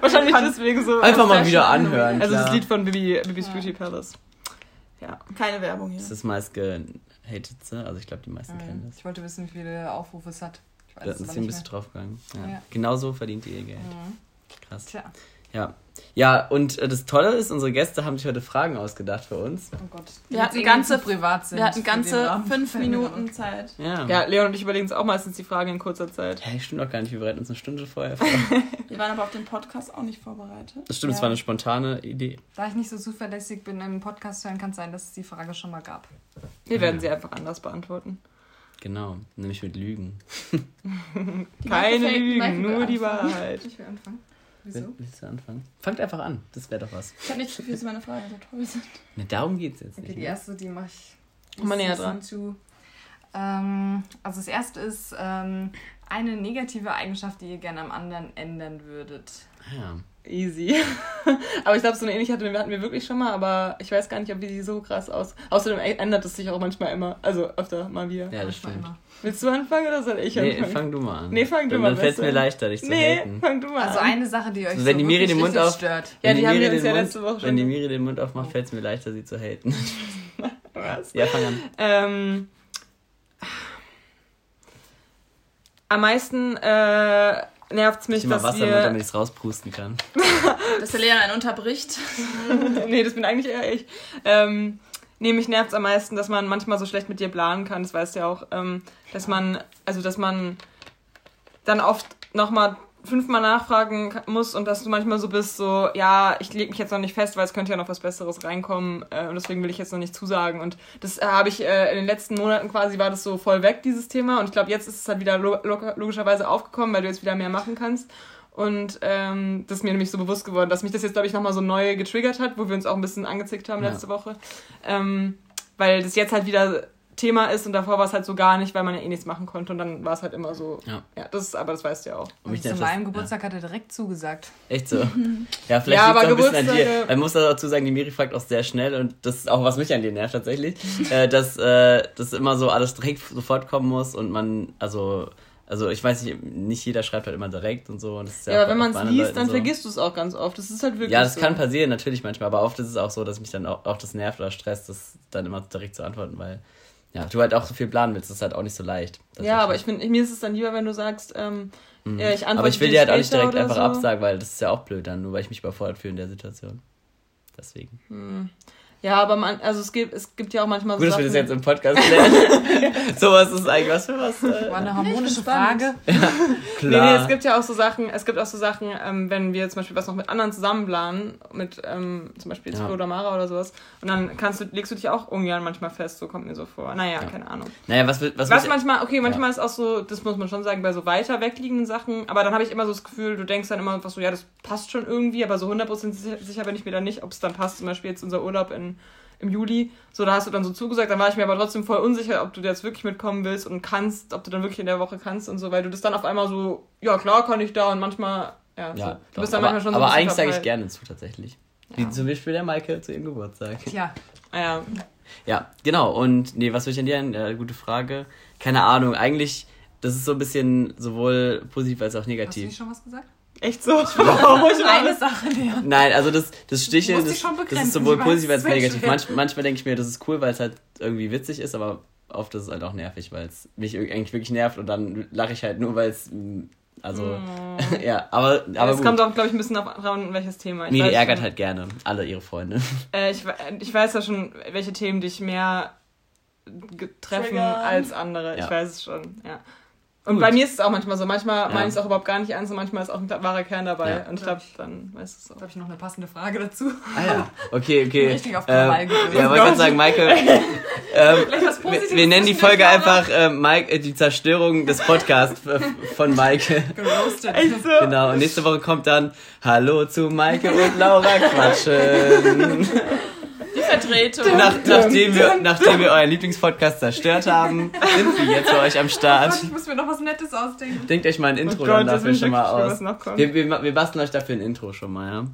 wahrscheinlich deswegen so. Einfach mal wieder anhören. Also das. Lied von Bibi, Bibis Beauty Palace. Ja. Keine Werbung hier. Das ist das meist gehatetste. Also ich glaube, die meisten kennen das. Ich wollte wissen, wie viele Aufrufe es hat. Ich weiß Da aber sie ein bisschen draufgegangen. Ja. Ja. Genau so verdient ihr ihr Geld. Mhm. Krass. Tja, Ja. Ja, und äh, das Tolle ist, unsere Gäste haben sich heute Fragen ausgedacht für uns. oh Gott. Wir Die hatten ganze- zu privat sind. Wir hatten ganze fünf Minuten Zeit. Ja. Ja, Leon und ich überlegen uns auch meistens die Fragen in kurzer Zeit. Hey, stimmt doch gar nicht, wir bereiten uns eine Stunde vorher vor. Wir waren aber auf den Podcast auch nicht vorbereitet. Das stimmt, es Ja. war eine spontane Idee. Da ich nicht so zuverlässig bin im Podcast hören, kann es sein, dass es die Frage schon mal gab. Wir werden sie einfach anders beantworten. Genau, nämlich mit Lügen. Die Keine Lügen, nur die. Wahrheit. Ich will anfangen. Wieso? Will- Willst du anfangen? Fangt einfach an, das wäre doch was. Ich habe nicht das Gefühl, dass meine Fragen so toll sind. Ne, darum geht's jetzt Okay, nicht. die ne? erste, die mache ich. Komm mal näher Listen to. Ähm, also das erste ist ähm, eine negative Eigenschaft, die ihr gerne am anderen ändern würdet. Ja. Easy. aber ich glaube, so eine ähnliche hatten wir, hatten wir wirklich schon mal, aber ich weiß gar nicht, ob die so krass aus. Außerdem ändert es sich auch manchmal immer. Also öfter mal wieder. ja, das Manchmal stimmt. Willst du anfangen oder soll ich Nee, anfangen? fang du mal an. Nee, fang du dann, mal Dann fällt es mir leichter, dich zu nee, haten. fang du mal Also an. eine Sache, die euch So, so, wenn die Miri den Mund auf- stört. Ja, Wenn die haben Miri wir uns den ja Mund- letzte Woche Wenn schon- die Miri den Mund aufmacht, fällt es mir leichter, sie zu haten. Was? ja, fang an. Ähm, am meisten äh, nervt es mich, Ich dass Wasser mit, wir... damit ich es rauspusten kann. Dass der Leon einen unterbricht. nee, das bin eigentlich eher ich. Ähm, nee, mich nervt am meisten, dass man manchmal so schlecht mit dir planen kann, das weißt du ja auch. Ähm, dass man, also dass man dann oft nochmal fünfmal nachfragen muss und dass du manchmal so bist, so, ja, ich lege mich jetzt noch nicht fest, weil es könnte ja noch was Besseres reinkommen äh, und deswegen will ich jetzt noch nicht zusagen. Und das äh, habe ich äh, in den letzten Monaten quasi, war das so voll weg, dieses Thema. Und ich glaube, jetzt ist es halt wieder lo logischerweise aufgekommen, weil du jetzt wieder mehr machen kannst. Und ähm, das ist mir nämlich so bewusst geworden, dass mich das jetzt, glaube ich, nochmal so neu getriggert hat, wo wir uns auch ein bisschen angezickt haben Ja. letzte Woche. Ähm, weil das jetzt halt wieder Thema ist und davor war es halt so gar nicht, weil man ja eh nichts machen konnte und dann war es halt immer so. Ja. Ja, das ist, aber das weißt du ja auch. Und mich zu meinem Geburtstag hat er direkt zugesagt. Ja, echt so. Ja, vielleicht Ja, liegt es aber auch ein bisschen an dir. Man muss dazu sagen, die Miri fragt auch sehr schnell und das ist auch, was mich an dir nervt tatsächlich, äh, dass äh, das immer so alles direkt sofort kommen muss und man, also, also ich weiß nicht, nicht jeder schreibt halt immer direkt und so. Und das ist Ja, auch aber wenn man es liest, Leuten dann so. vergisst du es auch ganz oft. Das ist halt wirklich Ja, das so. kann passieren, natürlich manchmal, aber oft ist es auch so, dass mich dann auch, auch das nervt oder stresst, das dann immer direkt zu antworten, weil ja, du halt auch so viel planen willst, das ist halt auch nicht so leicht. Das Ja, aber ich finde, mir ist es dann lieber, wenn du sagst, ähm, ja, ich antworte aber ich will dir halt auch nicht direkt einfach so. absagen, weil das ist ja auch blöd dann, nur weil ich mich überfordert fühle in der Situation. Deswegen. Ja, aber man, also es gibt, es gibt ja auch manchmal so Gut, dass wir das jetzt im Podcast lernen. Sowas ist eigentlich was für was. Äh, War eine harmonische. Frage. Nee, klar. nee, es gibt ja auch so Sachen, es gibt auch so Sachen, ähm, wenn wir zum Beispiel was noch mit anderen zusammen planen, mit ähm, zum Beispiel jetzt Ja. Oder Mara oder sowas, und dann kannst du, legst du dich auch ungern manchmal fest, so kommt mir so vor. Naja, Ja. keine Ahnung. naja, was, will- was, Was manchmal, okay, manchmal ist auch so, das muss man schon sagen, bei so weiter wegliegenden Sachen, aber dann habe ich immer so das Gefühl, du denkst dann immer einfach so, ja, das passt schon irgendwie, aber so 100% sicher, sicher bin ich mir dann nicht, ob es dann passt. Zum Beispiel jetzt unser Urlaub in, im Juli, so, da hast du dann so zugesagt, dann war ich mir aber trotzdem voll unsicher, ob du jetzt wirklich mitkommen willst und kannst, ob du dann wirklich in der Woche kannst und so, weil du das dann auf einmal so, ja, klar kann ich da und manchmal, ja, so. ja, du doch, bist dann aber, manchmal schon so aber eigentlich sage ich gerne zu, tatsächlich. Wie zum Beispiel der Maike zu ihrem Geburtstag. Tja, Ah, Ja, Ja, genau. Und nee, was will ich an dir? Äh, gute Frage. Keine Ahnung. Eigentlich, das ist so ein bisschen sowohl positiv als auch hast du negativ. nicht schon was gesagt? Echt so. Ich auch ruhig Eine. Sache, Leon. Nein, also das, das Sticheln, das, das ist sowohl ich positiv als sehr negativ. Manch, manchmal denke ich mir, das ist cool, weil es halt irgendwie witzig ist, aber oft ist es halt auch nervig, weil es mich eigentlich wirklich nervt und dann lache ich halt nur, weil es, mm, also, ja, aber, aber es kommt auch, glaube ich, ein bisschen auf an, welches Thema. Ich Miri weiß ärgert schon. halt gerne alle ihre Freunde. Äh, ich, ich weiß ja schon, welche Themen dich mehr treffen Triggern. als andere. Ich Ja. weiß es schon, ja. Und Gut. bei mir ist es auch manchmal so. Manchmal Ja. meine ich es auch überhaupt gar nicht ernst und manchmal ist auch ein wahrer Kern dabei. Ja. Und ich glaube, dann weißt du es Da auch. habe ich noch eine passende Frage dazu. Ah ja, okay, okay. Richtig auf ähm, Krawall gelöst. Ja, wollte gerade sagen, Michael, ähm, Vielleicht was wir, Positives wir nennen die Folge einfach äh, Mike, äh, die Zerstörung des Podcasts von Maike. Geroastet. Echt so? Genau, und nächste Woche kommt dann Hallo zu Maike und Laura quatschen. Die Vertretung. Nach, nachdem, wir, nachdem wir euren Lieblingspodcast zerstört haben, sind wir jetzt für euch am Gott, Start. ich muss mir noch was Nettes ausdenken. Denkt euch mal ein Intro Oh dann Gott, jetzt dafür schon mal aus. Wir, wir, wir basteln euch dafür ein Intro schon mal, ja?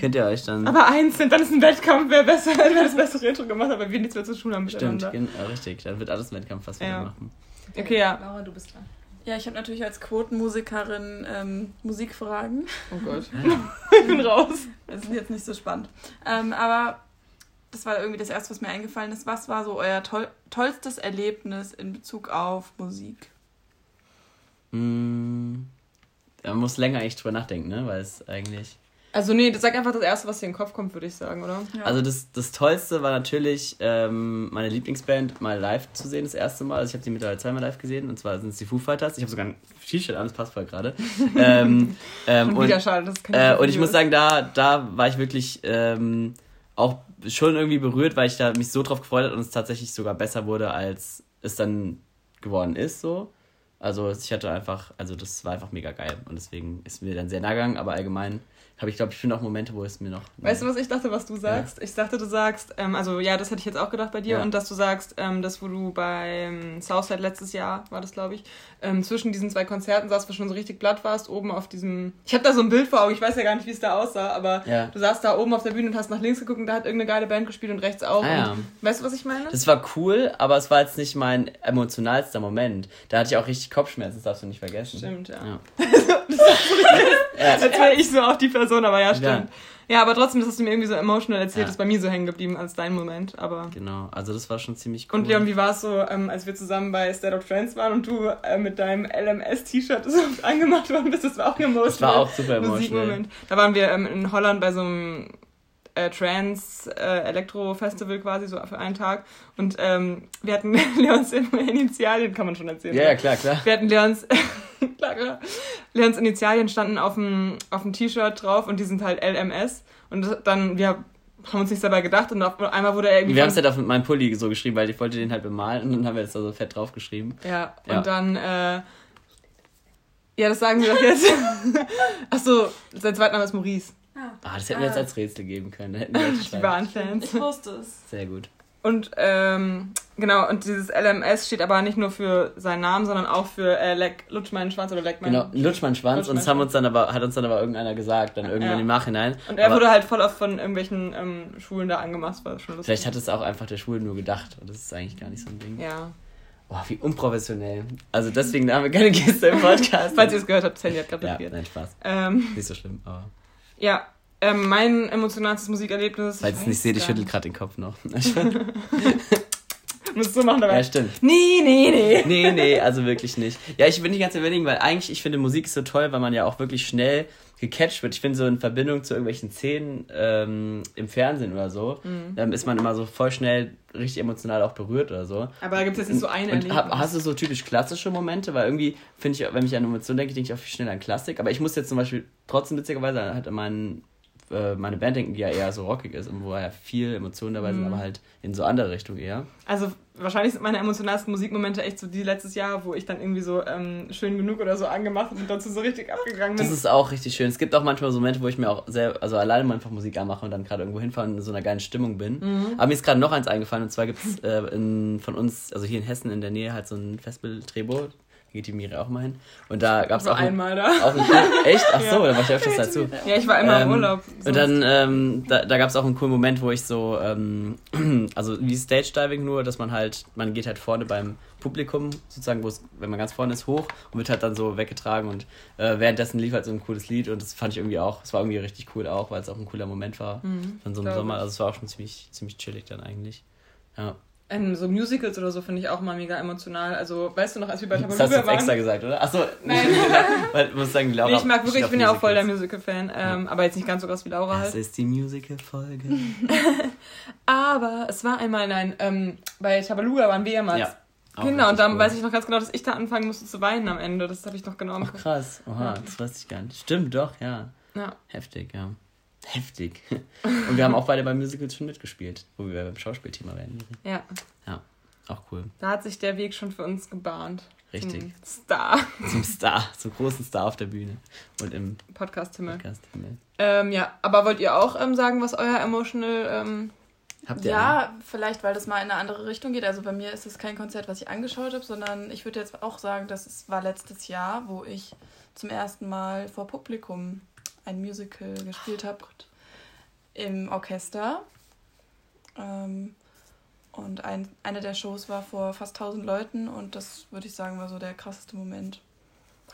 Könnt ihr euch dann... Aber einzeln, dann ist ein Wettkampf, wer besser, wer das bessere Intro gemacht hat, weil wir nichts mehr zu tun haben Stimmt, miteinander. gen- äh, richtig. Dann wird alles ein Wettkampf, was wir Ja. machen. Okay, ja. Laura, du bist dran. Ja, ich habe natürlich als Quotenmusikerin ähm, Musikfragen. Oh Gott. ich bin raus. Das ist jetzt nicht so spannend. Ähm, aber das war irgendwie das Erste, was mir eingefallen ist. Was war so euer toll tollstes Erlebnis in Bezug auf Musik? Mm, man muss länger eigentlich drüber nachdenken, ne? Weil es eigentlich. Also nee, sag einfach das Erste, was dir in den Kopf kommt, würde ich sagen, oder? Ja. Also das, das Tollste war natürlich, ähm, meine Lieblingsband mal live zu sehen, das erste Mal. Also ich habe die mittlerweile zweimal live gesehen, und zwar sind es die Foo Fighters. Ich habe sogar ein T-Shirt an, das passt voll gerade. ähm, ähm, Und und, wieder schade, das kann äh, und ich muss sagen, da, da war ich wirklich ähm, auch schon irgendwie berührt, weil ich da mich so drauf gefreut habe und es tatsächlich sogar besser wurde, als es dann geworden ist, so. Also ich hatte einfach, also das war einfach mega geil und deswegen ist mir dann sehr nah gegangen, aber allgemein habe ich, glaube ich, finde auch Momente, wo es mir noch... Weißt du, was ich dachte, was du sagst? Ich dachte, du sagst, ähm, also ja, das hätte ich jetzt auch gedacht bei dir, Ja. und dass du sagst, ähm, das, wo du beim Southside letztes Jahr, war das, glaube ich, ähm, zwischen diesen zwei Konzerten saßt, wo schon so richtig glatt warst, oben auf diesem. Ich habe da so ein Bild vor Augen, ich weiß ja gar nicht, wie es da aussah, aber Ja. du saßt da oben auf der Bühne und hast nach links geguckt und da hat irgendeine geile Band gespielt und rechts auch. Ah, ja. und, weißt du, was ich meine? Das war cool, aber es war jetzt nicht mein emotionalster Moment. Da hatte ich auch richtig Kopfschmerzen, das darfst du nicht vergessen. Stimmt, ja. Ja. Als wäre ich so auch die Person, aber ja, Ja. stimmt. Ja, aber trotzdem, das hast du mir irgendwie so emotional erzählt, Ja. ist bei mir so hängen geblieben als dein Moment, aber. Genau, also das war schon ziemlich cool. Und Leon, wie war es so, ähm, als wir zusammen bei State of Trends waren und du äh, mit deinem LMS-T-Shirt so angemacht worden bist? Das war auch emotional. Das war auch super emotional. Musikmoment. Da waren wir ähm, in Holland bei so einem äh, Trans-Elektro-Festival quasi, so für einen Tag. Und ähm, wir hatten Leons Initialien, kann man schon erzählen. Ja, ja, klar, klar. Wir hatten Leons, klar, klar. Leons Initialien standen auf dem, auf dem T-Shirt drauf und die sind halt LMS. Und dann, wir haben uns nichts dabei gedacht und auf einmal wurde er irgendwie. Wir haben es von- halt auf meinem Pulli so geschrieben, weil ich wollte den halt bemalen und dann haben wir das da so fett drauf geschrieben. Ja, und Ja. dann, äh, ja, das sagen wir doch jetzt. Achso, sein Zweitname ist Maurice. Ah, das hätten wir jetzt als Rätsel geben können. Hätten wir Die wahren Fans. Ich wusste es. Sehr gut. Und, ähm, genau, und dieses LMS steht aber nicht nur für seinen Namen, sondern auch für äh, Leck, Lutsch meinen Schwanz oder Leck meinen Genau, lutsch mein Schwanz Lutsch und das haben uns dann aber, hat uns dann aber irgendeiner gesagt, dann irgendwann Ja. im Nachhinein. Und er aber wurde halt voll oft von irgendwelchen ähm, Schwulen da angemacht, war schon lustig. Vielleicht hat es auch einfach der Schwule nur gedacht und das ist eigentlich gar nicht so ein Ding. Ja. Boah, wie unprofessionell. Also deswegen haben wir keine Gäste im Podcast. Falls ihr es gehört habt, Sandy hat gerade Ja, nein, Spaß. Ähm, Nicht so schlimm, aber. Ja, ähm, mein emotionalstes Musikerlebnis. Falls ihr es nicht seht, ich schüttel gerade den Kopf noch. Musst du machen dabei. ja, stimmt. Nee, nee, nee. Nee, nee, also wirklich nicht. Ja, ich bin nicht ganz überlegen, weil eigentlich, ich finde, Musik ist so toll, weil man ja auch wirklich schnell gecatcht wird. Ich finde, so in Verbindung zu irgendwelchen Szenen ähm, im Fernsehen oder so, Mhm. dann ist man immer so voll schnell richtig emotional auch berührt oder so. Aber da gibt es jetzt nicht so eine Und hab, hast du so typisch klassische Momente? Weil irgendwie finde ich, wenn ich an Emotionen denke, denke ich auch viel schneller an Klassik. Aber ich muss jetzt zum Beispiel trotzdem witzigerweise halt an meinen, meine Band denken, die ja eher so rockig ist und wo ja viel Emotionen dabei sind, Mhm. aber halt in so andere Richtung eher. Also wahrscheinlich sind meine emotionalsten Musikmomente echt so die letztes Jahr, wo ich dann irgendwie so ähm, schön genug oder so angemacht und dazu so richtig abgegangen bin. Das ist auch richtig schön. Es gibt auch manchmal so Momente, wo ich mir auch sehr, also alleine mal einfach Musik anmache und dann gerade irgendwo hinfahre und in so einer geilen Stimmung bin. Mhm. Aber mir ist gerade noch eins eingefallen und zwar gibt es äh, von uns, also hier in Hessen in der Nähe halt so ein Festival Trebo. Geht die Miri auch mal hin. Und da gab es auch, ein, einmal da. auch ein Echt? Ach so, da war ich öfters dazu. Ja, ich war im Ähm, Urlaub. Und dann, ähm, da, da gab es auch einen coolen Moment, wo ich so, ähm, also wie Stage Diving nur, dass man halt, man geht halt vorne beim Publikum, sozusagen, wo es, wenn man ganz vorne ist, hoch und wird halt dann so weggetragen und äh, währenddessen lief halt so ein cooles Lied und das fand ich irgendwie auch, es war irgendwie richtig cool auch, weil es auch ein cooler Moment war Mhm, von so einem Sommer. ich. Also es war auch schon ziemlich, ziemlich chillig dann eigentlich. Ja. Ähm, so Musicals oder so finde ich auch mal mega emotional. Also, weißt du noch, als wir bei Das hast du Tabaluga jetzt waren? extra gesagt, oder? Achso, Nein. weil ich muss sagen, Laura. Nee, ich mag wirklich, ich bin ja auch voll der. Musical-Fan, ähm, aber jetzt nicht ganz so krass wie Laura Das halt. ist die Musical-Folge. Aber es war einmal, nein, ähm, bei Tabaluga waren wir ja mal. Ja. Genau, und dann cool. weiß ich noch ganz genau, dass ich da anfangen musste zu weinen am Ende. Das habe ich noch genau Ach krass, oha, das wusste ich gar nicht. Stimmt, doch, ja. Ja. Heftig, ja. Heftig. Und wir haben auch beide bei Musicals schon mitgespielt, wo wir beim Schauspielthema werden. ja, Auch cool. da hat sich der Weg schon für uns gebahnt. Richtig. Zum Star. Zum Star, zum großen Star auf der Bühne und im Podcast-Himmel. Podcast. Ähm, ja, aber wollt ihr auch ähm, sagen, was euer emotional. Ähm, Habt ihr Ja, vielleicht, weil das mal in eine andere Richtung geht. Also bei mir ist es kein Konzert, was ich angeschaut habe, sondern ich würde jetzt auch sagen, dass es war letztes Jahr, wo ich zum ersten Mal vor Publikum ein Musical gespielt habe im Orchester. Ähm, und ein, eine der Shows war vor fast 1000 Leuten und das würde ich sagen war so der krasseste Moment.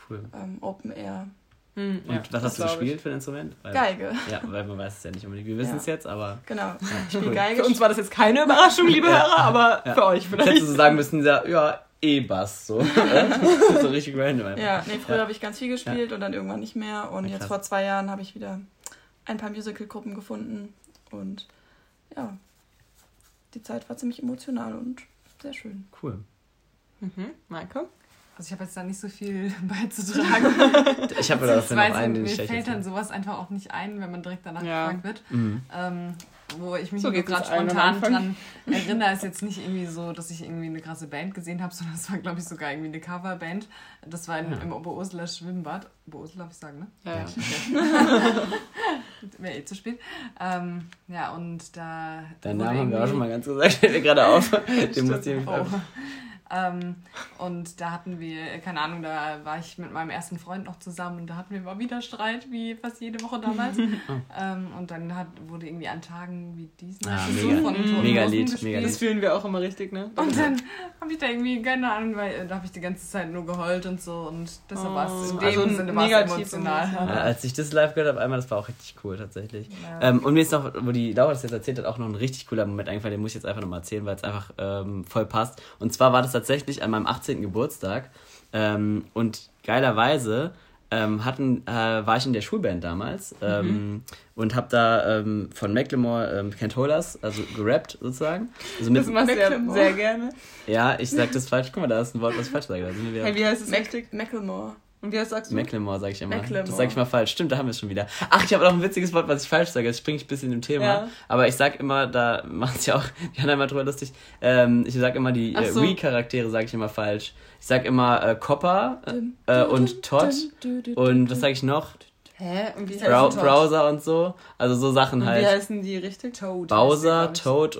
Cool. Ähm, Open Air. hm, Und ja, was das hast du glaub ich. gespielt für ein Instrument? Weil, Geige, Ja, weil man weiß es ja nicht unbedingt. Wir wissen es jetzt, aber genau. Ich cool. Geige. Für uns war das jetzt keine Überraschung, liebe Ja. Hörer, aber Ja. für euch ich vielleicht. hätte so sagen müssen, ja, ja, E-Bass. So. so richtig random. Einfach. Ja, nee, früher Ja. habe ich ganz viel gespielt und dann irgendwann nicht mehr. Und Ja, jetzt vor zwei Jahren habe ich wieder ein paar Musical-Gruppen gefunden. Und ja, die Zeit war ziemlich emotional und sehr schön. Cool. Mhm. Maike? Also ich habe jetzt da nicht so viel beizutragen. Ich habe da noch einen, den mir fällt dann sowas einfach auch nicht ein, wenn man direkt danach Ja. gefragt wird. Mhm. Ähm, wo ich mich So gerade spontan dran erinnere, ist jetzt nicht irgendwie so, dass ich irgendwie eine krasse Band gesehen habe, sondern es war, glaube ich, sogar irgendwie eine Coverband. Das war in, Ja. im Oberursler Schwimmbad. Oberursler, darf ich sagen, ne? Ja, ja. Wäre eh zu spät. Ähm, ja, und da. Deinen wurde Namen haben wir auch schon mal ganz gesagt, fällt mir gerade auf. Den muss ich Oh. Ähm, und da hatten wir, keine Ahnung, da war ich mit meinem ersten Freund noch zusammen und da hatten wir mal wieder Streit, wie fast jede Woche damals. ähm, und dann hat, wurde irgendwie an Tagen wie diesen Ah, so mega. von Toten Mega Lied, gespielt. mega Das fühlen wir auch immer richtig, ne? Und dann habe ich da irgendwie, keine Ahnung, weil äh, da habe ich die ganze Zeit nur geheult und so und deshalb Oh, war es in dem also Sinne negativ emotional. Ja, als ich das live gehört habe, einmal, das war auch richtig cool tatsächlich. Ja. Ähm, und mir ist noch, wo die Laura das jetzt erzählt hat, auch noch ein richtig cooler Moment eingefallen, den muss ich jetzt einfach nochmal erzählen, weil es einfach ähm, voll passt. Und zwar war das tatsächlich an meinem 18. Geburtstag. Ähm, und geilerweise ähm, hatten, äh, war ich in der Schulband damals ähm, und habe da ähm, von Macklemore ähm, Kent Holders, also gerappt sozusagen. Also mit, Das machst du ja sehr gerne. ja, ich sag das falsch. Guck mal, da ist ein Wort, was ich falsch sage. Hey, wie heißt es Mac richtig? Macklemore. Und wie sagst du? Macklemore sage ich immer. Macklemore. Das sage ich mal falsch. Stimmt, da haben wir es schon wieder. Ach, ich habe auch noch ein witziges Wort, was ich falsch sage. Jetzt springe ich ein bisschen im Thema. Ja. Aber ich sag immer, da macht es ja auch, die haben immer drüber lustig. Ähm, ich sag immer die äh, so. Wii-Charaktere, sage ich immer falsch. Ich sag immer äh, Copper äh, und Todd. Und was sage ich noch? Hä? Und wie heißt? Browser und so. Also so Sachen Und wie halt. heißen die richtig? Toad. Bowser, heißt der,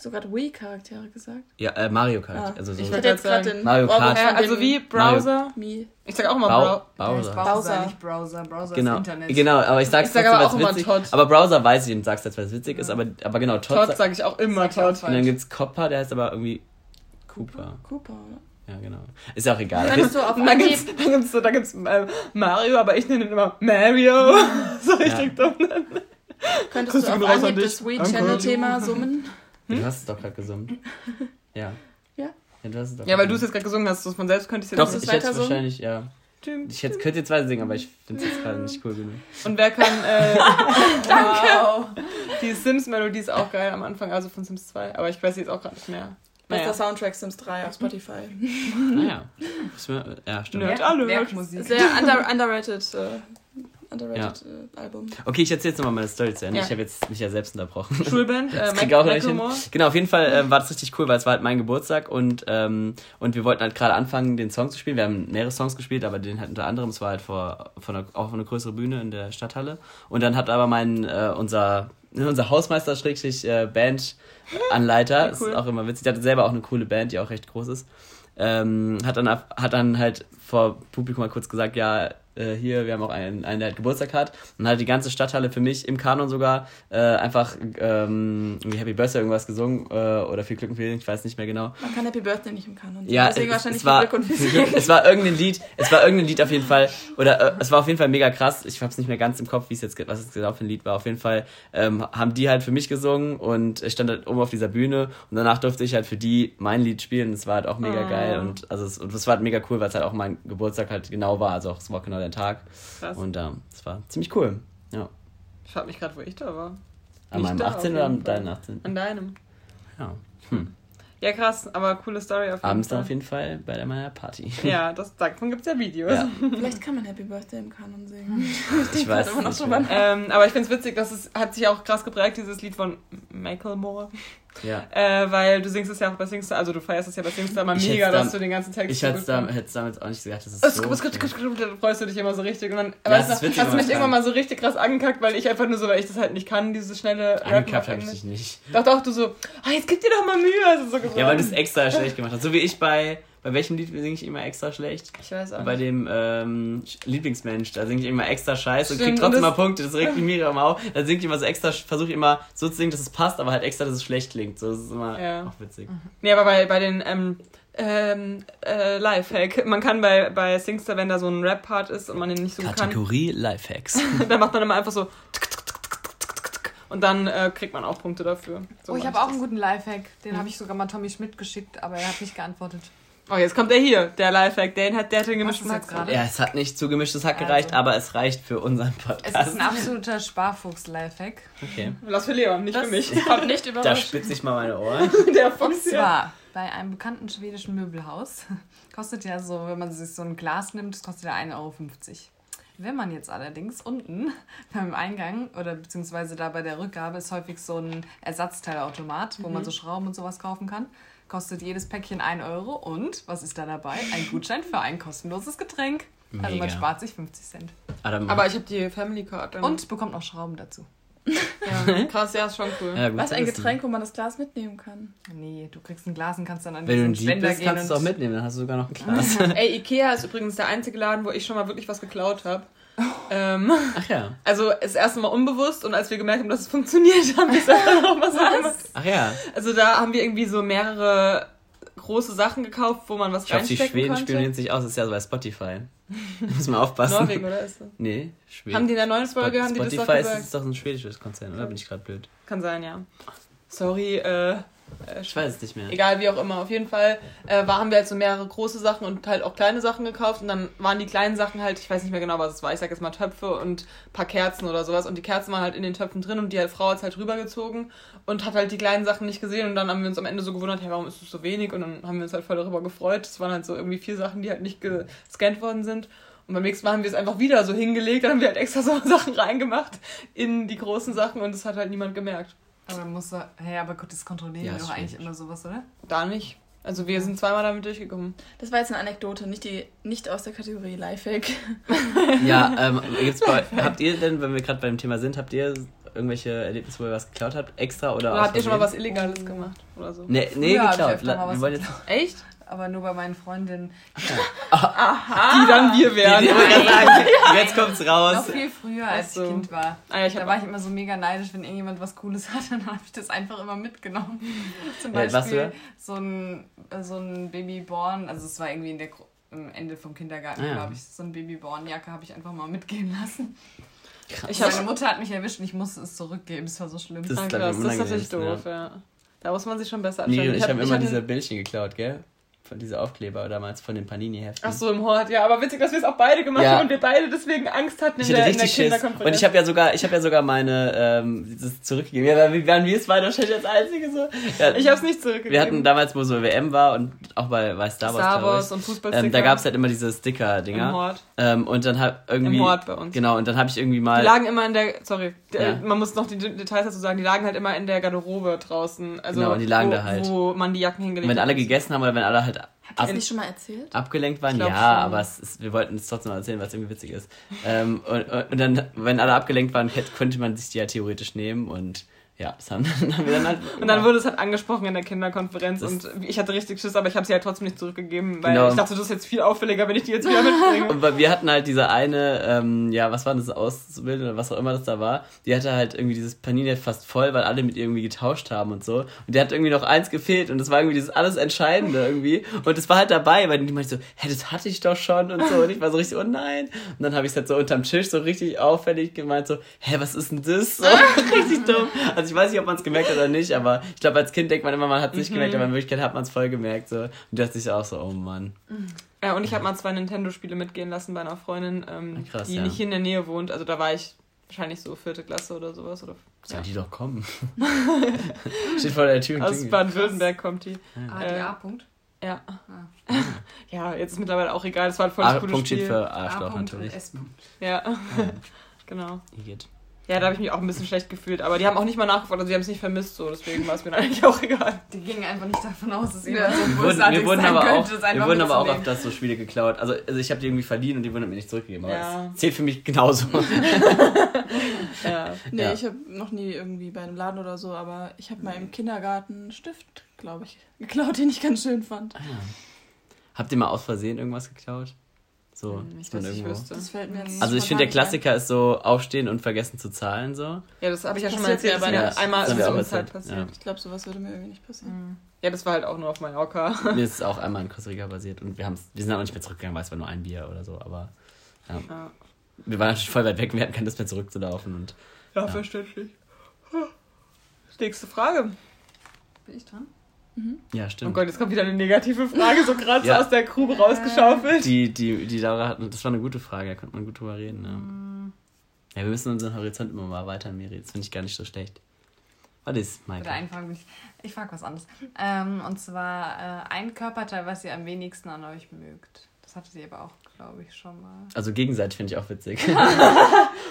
Toad und Sogar Wii-Charaktere gesagt. ja, äh, Mario Kart. Ah, also so. ich hatte jetzt gerade den Mario Kart. Äh, also wie Browser? Mi. Ich sag auch immer Bau Browser. Bowser, Bowser. nicht Browser. Browser Genau, ist Internet. genau, aber ich sag's Ich sag trotzdem, aber weil's auch immer witzig. Todd. Aber Browser weiß ich und sag's jetzt, weil es witzig ist, aber, aber genau, Todd, Todd sage ich auch immer Sag Todd. Und dann gibt's Copper, der heißt aber irgendwie Cooper. Cooper, oder? Ja, genau. Ist ja auch egal. Könntest du auf Und dann gibt's, dann gibt's, so, da gibt's äh, Mario, aber ich nenne ihn immer Mario. so richtig dumm. Könntest du auf Anhieb das Wii Danke. Summen? Du hast es doch gerade gesungen. Ja. Ja? Ja, du hast es doch Ja, weil du es jetzt gerade gesungen hast, von selbst könnte ich es Doch, jetzt ich nicht. hätte weiter wahrscheinlich, ja. Ich hätte, könnte jetzt weiter singen, aber ich finde es jetzt gerade nicht cool genug. Und wer kann, äh, Wow. die Sims-Melodie ist auch geil am Anfang, also von Sims 2, aber ich weiß sie jetzt auch gerade nicht mehr. Bester Naja. Soundtrack Sims 3 auf Spotify. Naja. Mir- Ja, stimmt. Nerd. Alert. Werkmusik. Sehr under, underrated, äh, underrated äh, Album. Okay, ich erzähle jetzt nochmal meine Story zu Ende. Ja. Ich habe jetzt mich ja selbst unterbrochen. Schulband, äh, ich auch. Macklemore. Genau, auf jeden Fall äh, war das richtig cool, weil es war halt mein Geburtstag und, ähm, und wir wollten halt gerade anfangen, den Song zu spielen. Wir haben mehrere Songs gespielt, aber den halt unter anderem, es war halt vor, vor einer, auch auf einer größeren Bühne in der Stadthalle. Und dann hat aber mein, äh, unser, unser Hausmeister, Schrägstrich, äh, Bandanleiter, cool. ist auch immer witzig, der hatte selber auch eine coole Band, die auch recht groß ist, ähm, hat, dann, hat dann halt vor Publikum mal kurz gesagt, ja, äh, hier, wir haben auch einen, einen, der halt Geburtstag hat. Und hat die ganze Stadthalle für mich im Kanon sogar äh, einfach ähm, Happy Birthday irgendwas gesungen äh, oder viel Glück und Frieden, ich weiß nicht mehr genau. Man kann Happy Birthday nicht im Kanon singen. Ja, Deswegen es, wahrscheinlich es war, viel Glück und Segen. es war irgendein Lied, es war irgendein Lied auf jeden Fall, oder äh, es war auf jeden Fall mega krass. Ich hab's nicht mehr ganz im Kopf, wie es jetzt, was es genau für ein Lied war. Auf jeden Fall ähm, haben die halt für mich gesungen und ich stand halt oben auf dieser Bühne und danach durfte ich halt für die mein Lied spielen. Es war halt auch mega Oh. geil und also es, und es war halt mega cool, weil es halt auch mein Geburtstag halt genau war. Also auch es war genau der Tag Krass. und ähm, es war ziemlich cool. Ja. Ich frag mich gerade, wo ich da war. An Ich meinem da 18 auf oder an deinem 18? An deinem. Ja. Hm. Ja, krass, aber coole Story auf jeden Abends dann Fall. auf jeden Fall bei meiner Party. Ja, das, davon gibt's ja Videos. Ja. Vielleicht kann man Happy Birthday im Kanon singen. Ich weiß immer noch nicht drüber ähm, aber ich find's witzig, dass es hat sich auch krass geprägt, dieses Lied von Macklemore. Ja. Äh, weil du singst es ja auch bei Singstar, also du feierst es ja bei Singstar immer Ich mega, dass du den ganzen Text Ich hätte es damals auch nicht gesagt, das ist Es- so. es- Dann freust du dich immer so richtig und dann Ja, weißt witzig, hast du mich irgendwann mal so richtig krass angekackt, weil ich einfach nur so, weil ich das halt nicht kann, dieses schnelle auf habe ich dich nicht. Doch, doch, du so, ah, jetzt gib dir doch mal Mühe, hast du so gesagt. Ja, weil du es extra schlecht gemacht hast. So wie ich bei. Bei welchem Lied singe ich immer extra schlecht? Ich weiß auch Bei nicht. dem ähm, Lieblingsmensch, da singe ich immer extra scheiße und Stimmt, krieg trotzdem mal Punkte. Das regt mich immer auf. Da singe ich immer so extra, versuche ich immer so zu singen, dass es passt, aber halt extra, dass es schlecht klingt. So das ist immer Ja. auch witzig. Nee, aber bei, bei den ähm, ähm, äh, Lifehack, man kann bei, bei Singstar, wenn da so ein Rap-Part ist und man den nicht so gut kann, Kategorie Lifehacks. dann macht man immer einfach so und dann äh, kriegt man auch Punkte dafür. So Oh, ich habe auch einen guten Lifehack. Den Mhm. habe ich sogar mal Tommy Schmidt geschickt, aber er hat nicht geantwortet. Oh, jetzt kommt der hier, der Lifehack. Den hat, der hat den gemischten Hack. gerade? Ja, es hat nicht zu gemischtes Hack Also. gereicht, aber es reicht für unseren Es Podcast. ist ein absoluter Sparfuchs-Lifehack. Okay. Lass für Leon, nicht für Das mich. kommt nicht Da überraschend. spitze ich mal meine Ohren. Der Und Fox hier. zwar bei einem bekannten schwedischen Möbelhaus kostet ja so, wenn man sich so ein Glas nimmt, das kostet ja 1,50 Euro. Wenn man jetzt allerdings unten beim Eingang oder beziehungsweise da bei der Rückgabe ist häufig so ein Ersatzteilautomat, wo man so Schrauben und sowas kaufen kann, kostet jedes Päckchen 1 Euro und was ist da dabei? Ein Gutschein für ein kostenloses Getränk. Also man Mega. spart sich 50 Cent. Adam, Aber ich habe die Family Card. dann. Und bekommt noch Schrauben dazu. Ja, krass, ja, ist schon cool. ja, Was ein. Getränk, wo man das Glas mitnehmen kann. Nee, du kriegst ein Glas und kannst dann an Wenn du ein Spender bist, gehen kannst du es und auch mitnehmen, dann hast du sogar noch ein Glas. Ey, Ikea ist übrigens der einzige Laden, wo ich schon mal wirklich was geklaut habe. Ähm, Ach ja. also das erste Mal unbewusst und als wir gemerkt haben, dass es funktioniert, haben wir es einfach noch mal so gemacht. Ach ja. Also da haben wir irgendwie so mehrere große Sachen gekauft, wo man was Ich hoffe, die reinstecken Schweden konnte. spionieren sich aus. Das ist ja so bei Spotify. Muss man aufpassen. Norwegen, oder ist das? Nee, Schweden. Haben die in der neuen Folge, haben die das doch Spotify ist, gesagt? ist doch ein schwedisches Konzern, oder bin ich gerade blöd? Kann sein, ja. Sorry, äh, Ich weiß es nicht mehr. egal wie auch immer. Auf jeden Fall äh, war, haben wir halt so mehrere große Sachen und halt auch kleine Sachen gekauft und dann waren die kleinen Sachen halt, ich weiß nicht mehr genau, was es war, ich sag jetzt mal Töpfe und ein paar Kerzen oder sowas und die Kerzen waren halt in den Töpfen drin und die halt, Frau hat halt rübergezogen und hat halt die kleinen Sachen nicht gesehen und dann haben wir uns am Ende so gewundert, hey, warum ist es so wenig und dann haben wir uns halt voll darüber gefreut. Es waren halt so irgendwie vier Sachen, die halt nicht gescannt worden sind. Und beim nächsten Mal haben wir es einfach wieder so hingelegt, dann haben wir halt extra so Sachen reingemacht in die großen Sachen und es hat halt niemand gemerkt. Aber dann musst du, hey, aber gut, das kontrollieren Ja, wir doch eigentlich immer sowas, oder? Da nicht. Also wir sind zweimal damit durchgekommen. Das war jetzt eine Anekdote, nicht, die, nicht aus der Kategorie Lifehack. Ja, ähm, gibt's bei, habt ihr denn, wenn wir gerade beim Thema sind, habt ihr irgendwelche Erlebnisse, wo ihr was geklaut habt? Extra oder Oder habt ihr schon mal was? Illegales gemacht oder so? Nee, nee Früher geklaut. Wir wollen jetzt, Echt? Aber nur bei meinen Freundinnen. Die dann wir werden. die, ich sagen, jetzt kommt's Noch raus. viel früher, als so. ich Kind war. Ah, ja, ich Da hab war ich immer so mega neidisch, wenn irgendjemand was Cooles hat, dann habe ich das einfach immer mitgenommen. Zum Beispiel so ein, so ein Babyborn, also es war irgendwie in der, am Ende vom Kindergarten, Ah, ja. glaube ich, so ein Babyborn-Jacke habe ich einfach mal mitgehen lassen. ich Meine hab, Mutter hat mich erwischt und ich musste es zurückgeben, es war so schlimm. Das- ich, krass, das ist natürlich doof, ja. Da muss man sich schon besser Nee, anstellen. und ich hab- habe immer hatte- diese Bildchen geklaut, gell? Diese Aufkleber damals von den Panini-Heften. Ach so, im Hort, ja, aber witzig, dass wir es auch beide gemacht Ja. haben und wir beide deswegen Angst hatten in Ich hatte der, in der. Kinderkonferenz. Und ich habe ja sogar, ich habe ja sogar meine, ähm, dieses zurückgegeben. Ja, wir waren wir es beide wahrscheinlich als Einzige so. Ja, ich hab's nicht zurückgegeben. wir hatten damals, wo so WM war und auch bei, bei Star Wars, Star Wars ich, und Fußballsticker. ähm, da gab's halt immer diese im Sticker-Dinger. Hort. Ähm, und dann hab irgendwie. Im Hort bei uns. Genau, und dann habe ich irgendwie Die mal. lagen immer in der, sorry, Ja. man muss noch die De- Details dazu sagen, die lagen halt immer in der Garderobe draußen. Also, Genau, die lagen wo, da halt. Wo man die Jacken hingelegt wenn hat. alle gegessen haben oder wenn alle halt Hast ab, du nicht schon mal erzählt? abgelenkt waren, ja, schon. aber ist, wir wollten es trotzdem mal erzählen, weil es irgendwie witzig ist. ähm, und, und dann, wenn alle abgelenkt waren, hätte, könnte man sich die ja theoretisch nehmen und ja, das haben, haben wir dann halt. Und dann wurde es halt angesprochen in der Kinderkonferenz Das- und ich hatte richtig Schiss, aber ich habe sie halt trotzdem nicht zurückgegeben, weil Genau. ich dachte, das ist jetzt viel auffälliger, wenn ich die jetzt wieder mitbringe. Und wir hatten halt diese eine, ähm, ja, was war das, Auszubildende oder was auch immer das da war, die hatte halt irgendwie dieses Panini fast voll, weil alle mit ihr irgendwie getauscht haben und so. Und der hat irgendwie noch eins gefehlt und das war irgendwie das alles Entscheidende irgendwie. Und das war halt dabei, weil die meinte so, hä, das hatte ich doch schon und so. Und ich war so richtig, oh nein. Und dann habe ich es halt so unterm Tisch so richtig auffällig gemeint, so, hä, was ist denn das? So, richtig dumm. Also ich weiß nicht, ob man es gemerkt hat oder nicht, aber ich glaube, als Kind denkt man immer, man hat es nicht gemerkt, aber in Wirklichkeit hat man es voll gemerkt. So. Und da dachte ich auch so, oh Mann. Ja, und ich habe mal zwei Nintendo-Spiele mitgehen lassen bei einer Freundin, ähm, krass, die ja. nicht hier in der Nähe wohnt. Also da war ich wahrscheinlich so vierte Klasse oder sowas. Oder, Soll ja. die doch kommen? Steht vor der Tür und Aus. Baden-Württemberg kommt die. Ah, Äh, die A-Punkt. Ja. Ah. ja, jetzt ist mittlerweile auch egal. Das war halt voll das A gute Punkt Spiel. steht für Arschloch natürlich. S-Punkt. Ja, genau. Igitt. Ja, da habe ich mich auch ein bisschen schlecht gefühlt. Aber die haben auch nicht mal nachgefragt, also die haben es nicht vermisst, so. Deswegen war es mir eigentlich auch egal. Die gingen einfach nicht davon aus, dass Ja. jemand so Wir wurden, bösartig wir wurden sein aber auch, könnte, es wir wurden aber auch mitzunehmen. öfters so Spiele geklaut. Also, also ich habe die irgendwie verliehen und die wurden mir nicht zurückgegeben. Aber Ja. es zählt für mich genauso. Ja. Nee, Ja. ich habe noch nie irgendwie bei einem Laden oder so, aber ich habe mal im Kindergarten einen Stift, glaube ich, geklaut, den ich ganz schön fand. Habt ihr mal aus Versehen irgendwas geklaut? So, Hm, Nicht, ist man ich irgendwo. wüsste. Das fällt mir jetzt Also ich finde, der Klassiker ist so aufstehen und vergessen zu zahlen so. Ja, das habe ich ja schon mal erzählt. ist aber nicht. einmal zu auch uns halt passiert. ja. Ich glaube, sowas würde mir irgendwie nicht passieren. Ja, das war halt auch nur auf Mallorca. Mir ist es auch einmal in Costa Rica passiert und wir, haben's, wir sind auch nicht mehr zurückgegangen, weil es war nur ein Bier oder so. Aber ja. Ja, wir waren natürlich voll weit weg, wir hatten keine Lust mehr zurückzulaufen. Und ja, Ja. verständlich. Nächste Frage. Bin ich dran? Ja, Oh stimmt. Gott, jetzt kommt wieder eine negative Frage, so gerade Ja. so aus der Grube rausgeschaufelt. Die, die, die Laura hat, das war eine gute Frage, da konnte man gut drüber reden. Ja, ja wir müssen unseren Horizont immer mal weiter, Miri. Das finde ich gar nicht so schlecht. Was ist, Oder Maike? einen Frage mich. Ich frage was anderes. Ähm, und zwar äh, ein Körperteil, was ihr am wenigsten an euch mögt. Das hatte sie aber auch, glaube ich, schon mal. Also gegenseitig finde ich auch witzig.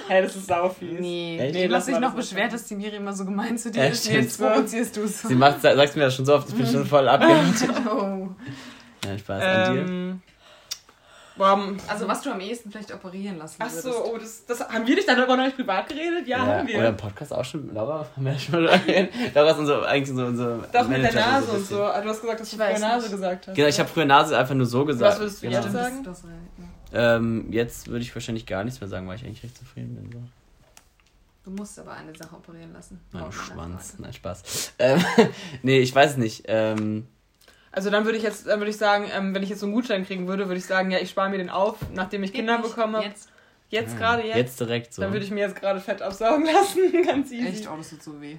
Hey, das ist saufies. Nee, Echt? nee, du Lass hast dich noch beschwert, dass die Miri immer so gemein zu dir Ja, ist. Jetzt provozierst du es. Sie macht, sagst mir das schon so oft, ich bin schon voll abgehängt. Oh. Ja, Spaß an dir. Boah, Also was du am ehesten vielleicht operieren lassen Ach würdest. so, oh, das, das haben wir dich dann darüber noch nicht privat geredet? Ja, haben wir. Oder im Podcast auch schon. Laura, haben wir ja schon mal geredet. Laura ist unser, eigentlich so unser Doch, mit der Manager Nase so und bisschen. so. Du hast gesagt, dass Ich du früher weiß Nase nicht. gesagt hast. Genau, ich habe früher Nase einfach nur so gesagt. Was würdest du genau. jetzt sagen? Ja. Ähm, jetzt würde ich wahrscheinlich gar nichts mehr sagen, weil ich eigentlich recht zufrieden bin. So. Du musst aber eine Sache operieren lassen. Mein Schwanz. Nein, Spaß. Ähm, nee, ich weiß es nicht. Ähm, Also dann würde ich jetzt, dann würde ich sagen, ähm, wenn ich jetzt so einen Gutschein kriegen würde, würde ich sagen, ja, ich spare mir den auf, nachdem ich Geht Kinder nicht. habe. Jetzt. Jetzt ja, gerade jetzt. Jetzt direkt so. Dann würde ich mir jetzt gerade Fett absaugen lassen. Ganz easy. Echt, oh, das tut so weh.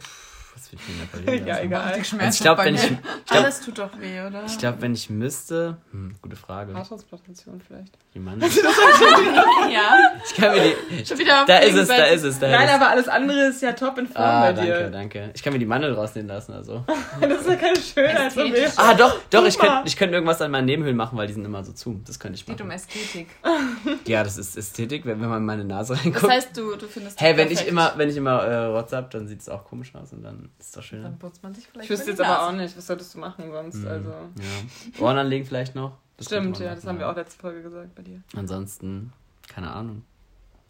Was will ich denn da verlieren Ja, egal. Also schmerzhaft ich glaube, bei wenn mir. ich, ich glaube, Alles tut doch weh, oder? ich glaub, wenn ich müsste, hm, gute Frage. Haartransplantation vielleicht. Jemand. ja. Ich kann mir die, Schon wieder auf da ist es, da ist es, da Nein, ist es. aber alles andere ist ja top in Form Ah, bei dir. danke, danke. Ich kann mir die Mandel rausnehmen lassen, also. Das ist ja keine Schönheit so Ästhetisch. Ah, doch, doch, ich könnte ich könnt irgendwas an meinen Nebenhöhlen machen, weil die sind immer so zu. Das könnte ich geht um machen. Ästhetik. Ja, das ist Ästhetik, wenn, wenn man in meine Nase Das reinguckt. heißt, du, du findest hey, wenn ich immer, wenn ich immer äh, Rotz hab, dann sieht es auch komisch aus und dann ist doch schön. Dann putzt man sich vielleicht Ich wüsste jetzt aber auch nicht, was solltest du machen sonst. Mhm, Also. Ja. Ohren anlegen vielleicht noch. Das Stimmt, ja, das machen, haben wir auch letzte Folge gesagt bei dir. Ansonsten, keine Ahnung.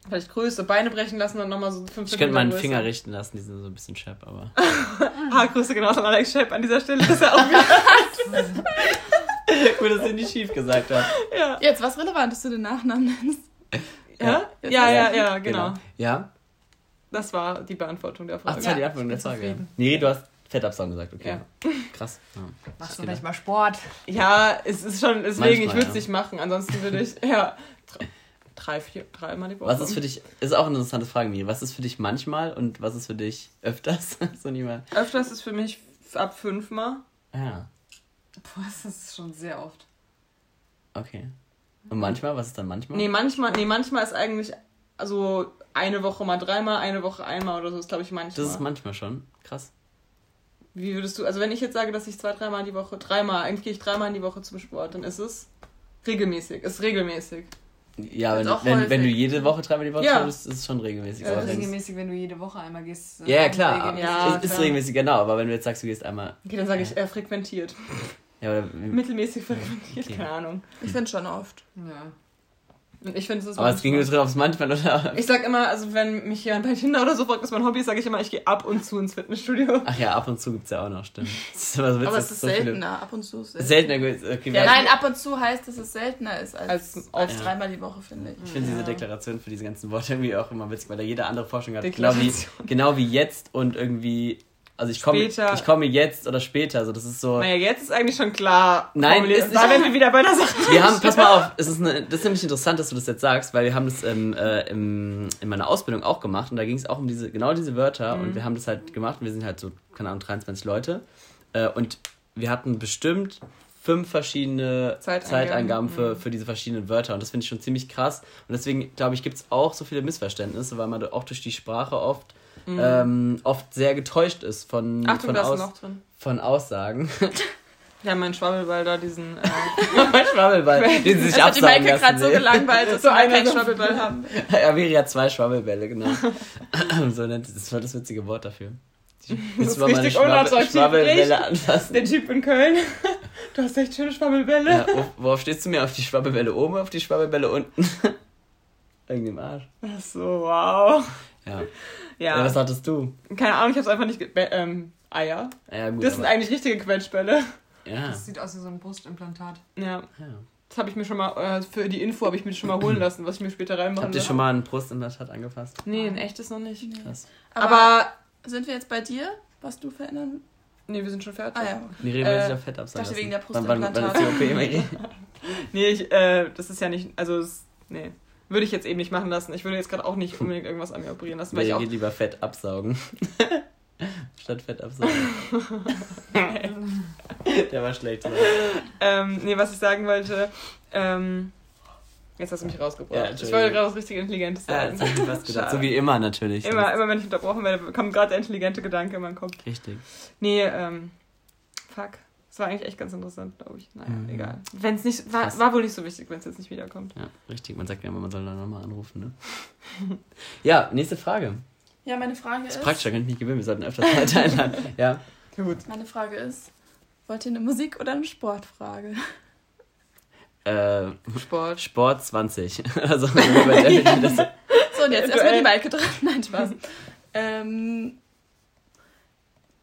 Vielleicht Größe, Beine brechen lassen und nochmal so fünf Ich könnte meinen Größe. Finger richten lassen, die sind so ein bisschen schepp, aber. Haargröße genauso an Alex Shep an dieser Stelle. Das ist ja auch wieder. Gut, dass ich nicht schief gesagt habe. ja. Jetzt was relevant, dass du den Nachnamen nennst. Ja? Ja, ja, du- ja, genau. Ja? Das war die Beantwortung der Ach, Frage. das war die Ja, Antwort der Frage. zufrieden. Nee, du hast Fettabsaugen gesagt, okay. Ja. Krass. Ja. Machst du vielleicht mal Sport? Ja, es ist schon, deswegen, Manchmal, ich würde es ja. nicht machen. Ansonsten würde ich, ja, drei- drei, vier, dreimal die Woche. Was ist für dich, ist auch eine interessante Frage, Miri. Was ist für dich manchmal und was ist für dich öfters? so niemand. Öfters ist für mich ab fünfmal. Ja, Boah, das ist schon sehr oft. okay. Und manchmal, was ist dann manchmal? Nee, manchmal, nee, manchmal ist eigentlich, also eine Woche mal dreimal, eine Woche einmal oder so ist, glaube ich, manchmal. das ist manchmal schon. Krass. Wie würdest du, also wenn ich jetzt sage, dass ich zwei, dreimal die Woche, dreimal, eigentlich gehe ich dreimal in die Woche zum Sport, dann ist es regelmäßig, ist regelmäßig. Ja, Das wenn, ist wenn, wenn du jede Woche dreimal die Woche Ja. bist, ist es schon regelmäßig. Ja, aber Also das wenn's- regelmäßig, wenn du jede Woche einmal gehst. ja, ja, auch klar. regelmäßig. Ja, ist, ist klar. regelmäßig, genau. Aber wenn du jetzt sagst, du gehst einmal. Okay, dann sage ich äh, frequentiert. Ja, oder, Mittelmäßig frequentiert, Okay. keine Ahnung. Ich finde schon oft. Ja. Und ich finde, es ist aber es ging nur drauf aufs manchmal, oder? Ich sag immer, also wenn mich jemand bei Tinder oder so fragt, was mein Hobby ist, sage ich immer, ich gehe ab und zu ins Fitnessstudio. Ach ja, ab und zu gibt's ja auch noch, stimmt. Ist so witzig, Aber es ist so viele- seltener, ab und zu ist Seltener, gut, okay. Ja, Nein, ab und zu heißt, dass es seltener ist als, Als- als, ja. dreimal die Woche, finde ich. Ich finde diese Ja. Deklaration für diese ganzen Worte irgendwie auch immer witzig, weil da jede andere Forschung hat. Genau wie, genau wie jetzt und irgendwie. Also ich komme ich komme jetzt oder später. Also das ist so. Naja, jetzt ist eigentlich schon klar. Nein, ist da nicht- wären wir wieder bei der Sache. Wir haben, pass mal auf, es ist, eine, das ist nämlich interessant, dass du das jetzt sagst, weil wir haben das ähm, äh, im, in meiner Ausbildung auch gemacht und da ging es auch um diese, genau diese Wörter Mhm. und wir haben das halt gemacht und wir sind halt so, keine Ahnung, 23 Leute äh, und wir hatten bestimmt fünf verschiedene Zeitangaben. Zeitangaben für, Mhm. für diese verschiedenen Wörter und das finde ich schon ziemlich krass und deswegen, glaube ich, gibt es auch so viele Missverständnisse, weil man da auch durch die Sprache oft ähm, oft sehr getäuscht ist von, Mhm. Achtung, von, Aus, von Aussagen. Ja, mein Schwabbelball da, diesen. Äh, mein Schwabbelball, den sie sich Das hat die absagen lassen gerade so gelangweilt, dass So wir keinen so- Schwabbelball haben. Averi hat zwei Schwabbelbälle, genau. so nennt das war das witzige Wort dafür. Du mal meine richtig unattraktiv, Schwabbelbälle anfassen? der Typ in Köln. Du hast echt schöne Schwabbelbälle. Ja, wo, worauf stehst du mir? Auf die Schwabbelbälle oben, auf die Schwabbelbälle unten? Irgendwie im Arsch. Ach so, wow. Ja. Ja. ja. Was hattest du? Keine Ahnung, ich hab's einfach nicht. ge- Ähm, Eier. Ja, gut. Das sind eigentlich richtige Quetschbälle. ja. Das sieht aus wie so ein Brustimplantat. Ja. ja. Das habe ich mir schon mal, äh, für die Info habe ich mir das schon mal holen lassen, was ich mir später reinmachen Habt ihr schon mal ein Brustimplantat angefasst? Nee, ein echtes noch nicht. Krass. Aber, Aber, sind wir jetzt bei dir, was du verändern nee, wir sind schon fertig. Ah ja. Miri Äh, will sich auf Fett absagen dachte lassen. wegen der Wann- wann- wann ist die. OP, Miri? Nee, ich, äh, das ist ja nicht, also, es, nee. Würde ich jetzt eben nicht machen lassen. Ich würde jetzt gerade auch nicht unbedingt irgendwas an mir operieren lassen, weil ich Miri auch lieber Fett absaugen. Statt Fett absaugen. Der war schlecht. Ja, Ähm, nee, was ich sagen wollte, ähm, jetzt hast du mich Ja, rausgebracht. ich Entschuldigung. wollte gerade was richtig Intelligentes sagen. das hab ich mir fast gedacht. So wie immer natürlich. Immer, immer wenn ich unterbrochen werde, kommt gerade der intelligente Gedanke in meinen Kopf. Richtig. Nee, ähm, fuck. Das war eigentlich echt ganz interessant, glaube ich. Naja, Mhm. egal. Wenn es nicht, war, war wohl nicht so wichtig, wenn es jetzt nicht wiederkommt. Ja, richtig. Man sagt ja immer, man soll dann nochmal anrufen, ne? ja, nächste Frage. Ja, meine Frage Das ist. ist praktisch, da kann ich mich gewöhnen. Wir sollten öfters Leute einladen. Ja. Gut. Meine Frage ist: Wollt ihr eine Musik- oder eine Sportfrage? Äh, Sport. Sport 20. also, über der- das, So, und jetzt erstmal die Maike dran. Nein, Spaß. ähm,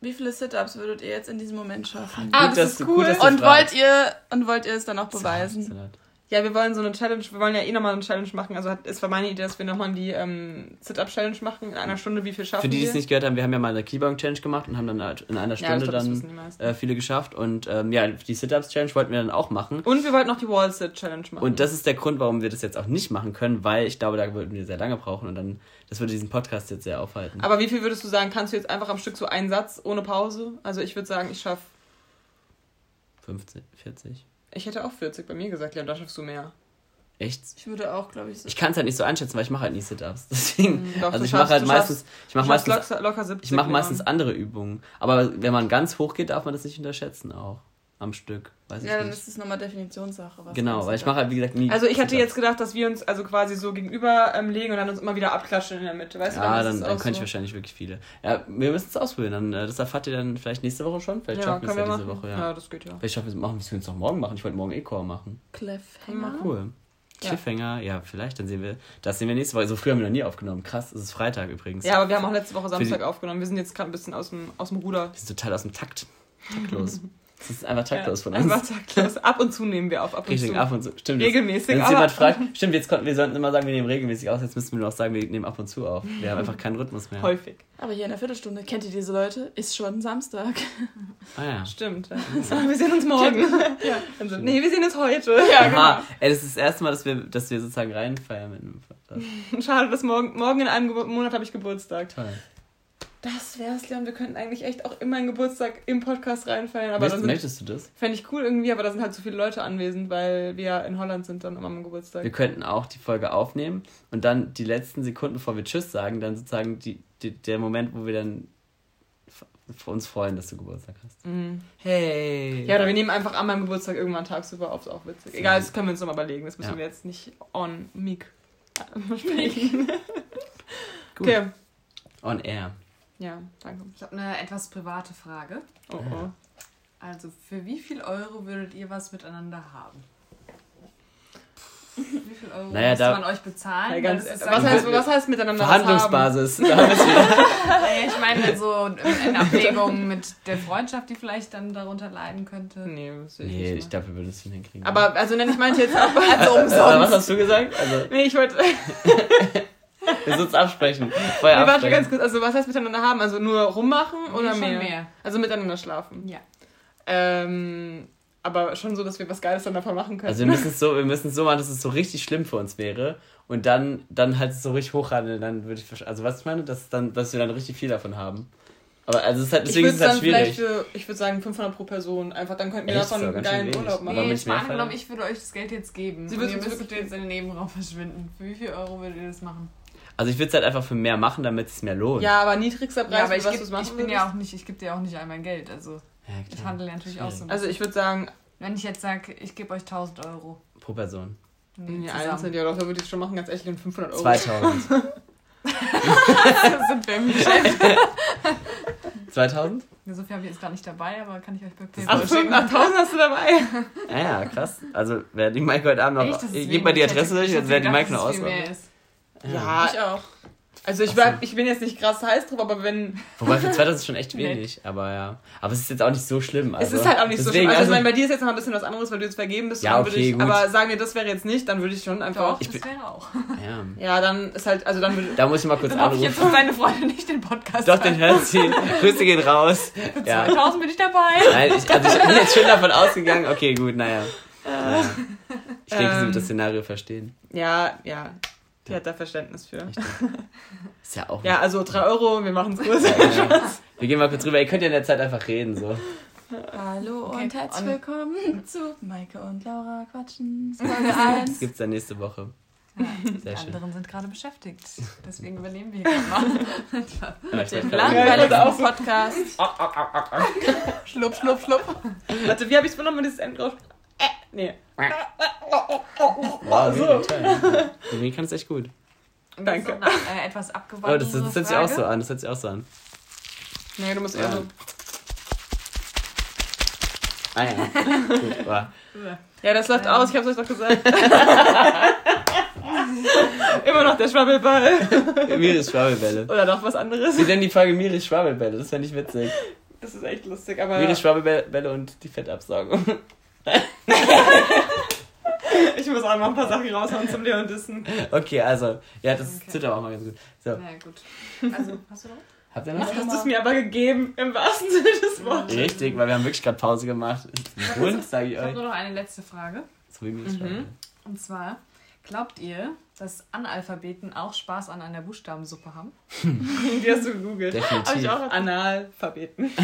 wie viele Sit-Ups würdet ihr jetzt in diesem Moment schaffen? Ah, Gut, das dass ist cool. und fragst. wollt ihr und wollt ihr es dann auch beweisen? Ja, wir wollen so eine Challenge, wir wollen ja eh nochmal eine Challenge machen. Also hat, es war meine Idee, dass wir nochmal die ähm, Sit-Up-Challenge machen. In einer Stunde, wie viel schaffen Für die, die wir? es nicht gehört haben, wir haben ja mal eine Keyboard-Challenge gemacht und haben dann halt in einer ja, Stunde glaub, das wissen dann äh, viele geschafft. Und ähm, ja, die Sit-Ups-Challenge wollten wir dann auch machen. Und wir wollten noch die Wall-Sit-Challenge machen. Und das ist der Grund, warum wir das jetzt auch nicht machen können, weil ich glaube, da würden wir sehr lange brauchen und dann, das würde diesen Podcast jetzt sehr aufhalten. Aber wie viel würdest du sagen, kannst du jetzt einfach am Stück so einen Satz ohne Pause? Also ich würde sagen, ich schaffe, 15, 40? Ich hätte auch 40 bei mir gesagt, ja, da schaffst du mehr. Echt? Ich würde auch, glaube ich, so. Ich kann es halt nicht so einschätzen, weil ich mache halt nie Sit-Ups. Deswegen, Hm, Doch, also ich mache halt meistens, ich mache meistens, locker, locker 70. ich mache Leon. meistens andere Übungen. Aber wenn man ganz hoch geht, darf man das nicht unterschätzen auch. Am Stück. Weiß ich Ja, dann nicht. ist es nochmal Definitionssache. Was Genau, weil ich mache halt, wie gesagt, nie. Also ich hatte jetzt gedacht, dass wir uns also quasi so gegenüber ähm, legen und dann uns immer wieder abklatschen in der Mitte. Weißt du, Ja, dann, dann auch könnte ich so. wahrscheinlich wirklich viele. Ja, wir müssen es ausprobieren. Dann, äh, das erfahrt ihr dann vielleicht nächste Woche schon. Vielleicht Ja, schaffen wir es können ja wir diese machen. Woche, ja. ja. das geht ja. Vielleicht schaffen wir es machen, wir es noch morgen machen. Ich wollte morgen E-Core machen. Cliffhanger. Cool. Ja. Cliffhanger, ja, vielleicht, dann sehen wir. Das sehen wir nächste Woche. So früh haben wir noch nie aufgenommen. Krass, es ist Freitag übrigens. Ja, aber wir haben auch letzte Woche die- Samstag aufgenommen. Wir sind jetzt gerade ein bisschen aus dem, aus dem Ruder. Wir sind total aus dem Takt. Taktlos. Das ist einfach taktlos ja, von uns. Einfach taktlos. Ab und zu nehmen wir auf, ab und Richtig, zu. ab und zu. Stimmt. jetzt- Regelmäßig. Wenn jemand fragt, stimmt, jetzt konnten wir sollten immer sagen, wir nehmen regelmäßig aus, jetzt müssen wir nur noch sagen, wir nehmen ab und zu auf. Wir haben einfach keinen Rhythmus mehr. Häufig. Aber hier in der Viertelstunde, kennt ihr diese Leute? Ist schon Samstag. Ah ja. Stimmt. Ja. wir sehen uns morgen. Ja. Also, nee, wir sehen uns heute. Ja, genau. Aha, ey, das ist das erste Mal, dass wir, dass wir sozusagen reinfeiern mit einem Podcast. Schade, dass morgen, morgen in einem Gebur Monat habe ich Geburtstag. Toll. Das wär's, Leon. Wir könnten eigentlich echt auch immer einen Geburtstag im Podcast reinfeiern. Aber Möchtest, sind, möchtest du das? fände ich cool irgendwie, aber da sind halt so viele Leute anwesend, weil wir in Holland sind dann immer am Geburtstag. Wir könnten auch die Folge aufnehmen und dann die letzten Sekunden, bevor wir Tschüss sagen, dann sozusagen die, die, der Moment, wo wir dann uns freuen, dass du Geburtstag hast. Mhm. Hey! Ja, oder wir nehmen einfach an meinem Geburtstag irgendwann tagsüber auf, ist auch witzig. Egal, das können wir uns nochmal überlegen. Das müssen Ja. wir jetzt nicht on mic besprechen. Gut. Okay. On air. Ja, danke. Ich habe eine etwas private Frage. Oh, oh. Also, für wie viel Euro würdet ihr was miteinander haben? Wie viel Euro Naja, müsste da- man euch bezahlen? Ja, was, heißt, was heißt miteinander was Verhandlungsbasis. Ich meine so in Abwägung mit der Freundschaft, die vielleicht dann darunter leiden könnte. Nee, das ich nee, nicht. ich glaube, wir würden es hinkriegen. aber, also, nein, ich meinte jetzt auch. Also was umsonst. hast du gesagt? Also, nee, ich wollte. Wir müssen uns absprechen. Vorher Nee, warte ganz kurz. Also, was heißt miteinander haben? Also, nur rummachen oder schon mehr? mehr. Also, miteinander schlafen. Ja. Ähm, aber schon so, dass wir was Geiles dann davon machen können. Also wir müssen es so, wir müssen es so machen, dass es so richtig schlimm für uns wäre und dann, dann halt so richtig hochhandeln. Dann würde ich, also was ich meine, dass dann, dass wir dann richtig viel davon haben. Aber also es ist halt, deswegen ist es halt schwierig. für, ich würde sagen 500 pro Person. Einfach, dann könnten wir Echt? davon einen geilen. Urlaub machen. Nee, ich Feiern? ich würde euch das Geld jetzt geben. Sie und würden- ihr müsstet jetzt in den Nebenraum verschwinden. Für wie viel Euro würdet ihr das machen? Also ich würde es halt einfach für mehr machen, damit es mehr lohnt. Ja, aber niedrigster Preis, Ja, aber ich, was du's machen ich bin würdest? ja auch nicht, ich gebe dir auch nicht all mein Geld. Also Ja, ich handle ja natürlich auch so. ein Also ich würde sagen, Wenn ich jetzt sage, ich gebe euch 1000 Euro. Pro Person. Nee, einzeln, ja doch, da würde ich es schon machen, ganz ehrlich, und 500 Euro. 2000. Das sind wir im Geschäft. 2000? Ja, So viel habe ich jetzt gar nicht dabei, aber kann ich euch bei Ach, PayPal schicken. 8000 hast du dabei. Ja, ja, krass. Also wer die Maike heute Abend Echt, noch... ist Ich gebe mal die Adresse durch, jetzt wäre die Maike noch dass Ja, Ich auch. Also ich, war, so. ich bin jetzt nicht krass heiß drauf, aber wenn... Wobei für 2000 ist schon echt wenig, aber ja. Aber es ist jetzt auch nicht so schlimm. Also, es ist halt auch nicht so deswegen, schlimm. Also, ich meine, bei dir ist jetzt noch ein bisschen was anderes, weil du jetzt vergeben bist. Ja, okay, ich, gut. Aber sagen wir, das wäre jetzt nicht, dann würde ich schon einfach... Doch, Ich das bin- wäre auch. ja. Ja, dann ist halt, also dann würde... Da muss ich mal kurz Dann hoffe ich jetzt, anrufen. deine Freunde nicht den Podcast Doch, den hört sie. Grüße gehen raus. Ja. 2000 bin ich dabei. Nein, ich, also ich bin jetzt schon davon ausgegangen, okay, gut, naja. naja. Ich denke, sie Ähm. wird das Szenario verstehen. Ja, ja. Die Ja. hat da Verständnis für. Ist ja auch. Ja, also 3 Euro, wir machen es kurz. Ja. Wir gehen mal kurz rüber. Ihr könnt ja in der Zeit einfach reden, so. Hallo Okay, und herzlich und- willkommen zu Maike und Laura quatschen. Folge 1. Das gibt's dann nächste Woche. Die Sehr schön. anderen sind gerade beschäftigt. Deswegen übernehmen wir hier mal. Wollte- langweiligsten Podcast. schlupp, schlupp, schlupp. Warte, wie habe ich es nochmal dieses End drauf? Äh, nee. Wow, so. toll. Irgendwie kann es echt gut. Danke. Noch eine, äh, etwas Oh, abgewandte das, das hört sich auch so an. Das hört sich auch so an. Nee, du musst eher Ja. so. Ah ja. Gut, wow. Ja, das läuft aus, ich hab's euch doch gesagt. Immer noch der Schwabbelball. Miris Schwabbelbälle. Oder noch was anderes. Sie nennen die Folge Miris Schwabbelbälle. Das fände ich witzig. Das ist echt lustig, aber Miris Schwabbelbälle und die Fettabsaugung. ich muss auch noch ein paar Sachen raushauen zum Leon Dissen. Okay, also. Ja, das Okay. aber auch mal ganz gut. So, Ja, gut. Also, hast du noch? habt ihr noch? Du hast es mir aber gegeben, im wahrsten Sinne des Wortes. Richtig, weil wir haben wirklich gerade Pause gemacht. Und, sage ich Ich habe euch. nur noch eine letzte Frage. So wie Miris Schwabbelbälle. Und zwar, glaubt ihr, dass Analphabeten auch Spaß an einer Buchstabensuppe haben? Die hast du gegoogelt. Definitiv. Hab ich auch Analphabeten.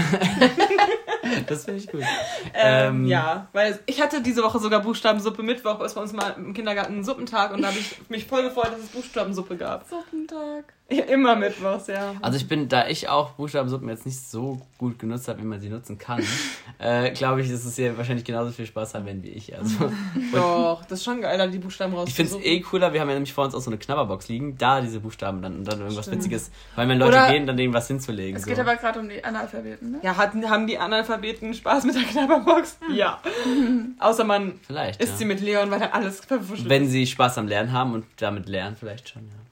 Das finde ich gut. Ähm, Ähm, ja, weil ich hatte diese Woche sogar Buchstabensuppe Mittwoch, ist bei uns mal im Kindergarten ein Suppentag und da habe ich mich voll gefreut, dass es Buchstabensuppe gab. Suppentag. Ja, immer Mittwochs, ja. Also ich bin, da ich auch Buchstabensuppen jetzt nicht so gut genutzt habe, wie man sie nutzen kann, äh, glaube ich, dass es hier wahrscheinlich genauso viel Spaß haben werden wie ich. Also Doch, das ist schon geil, da die Buchstaben raus. ich finde es eh cooler, wir haben ja nämlich vor uns auch so eine Knabberbox liegen, da diese Buchstaben dann und dann irgendwas Witziges, weil wenn Leute Oder- gehen, dann denen was hinzulegen. Es so. geht aber gerade um die Analphabeten, ne? Ja, hatten, haben die Analphabeten Spaß mit der Knabberbox? Ja. Außer man Vielleicht. isst ja. sie mit Leon, weil er alles verwuschelt. Wenn sie Spaß am Lernen haben und damit lernen, vielleicht schon, ja.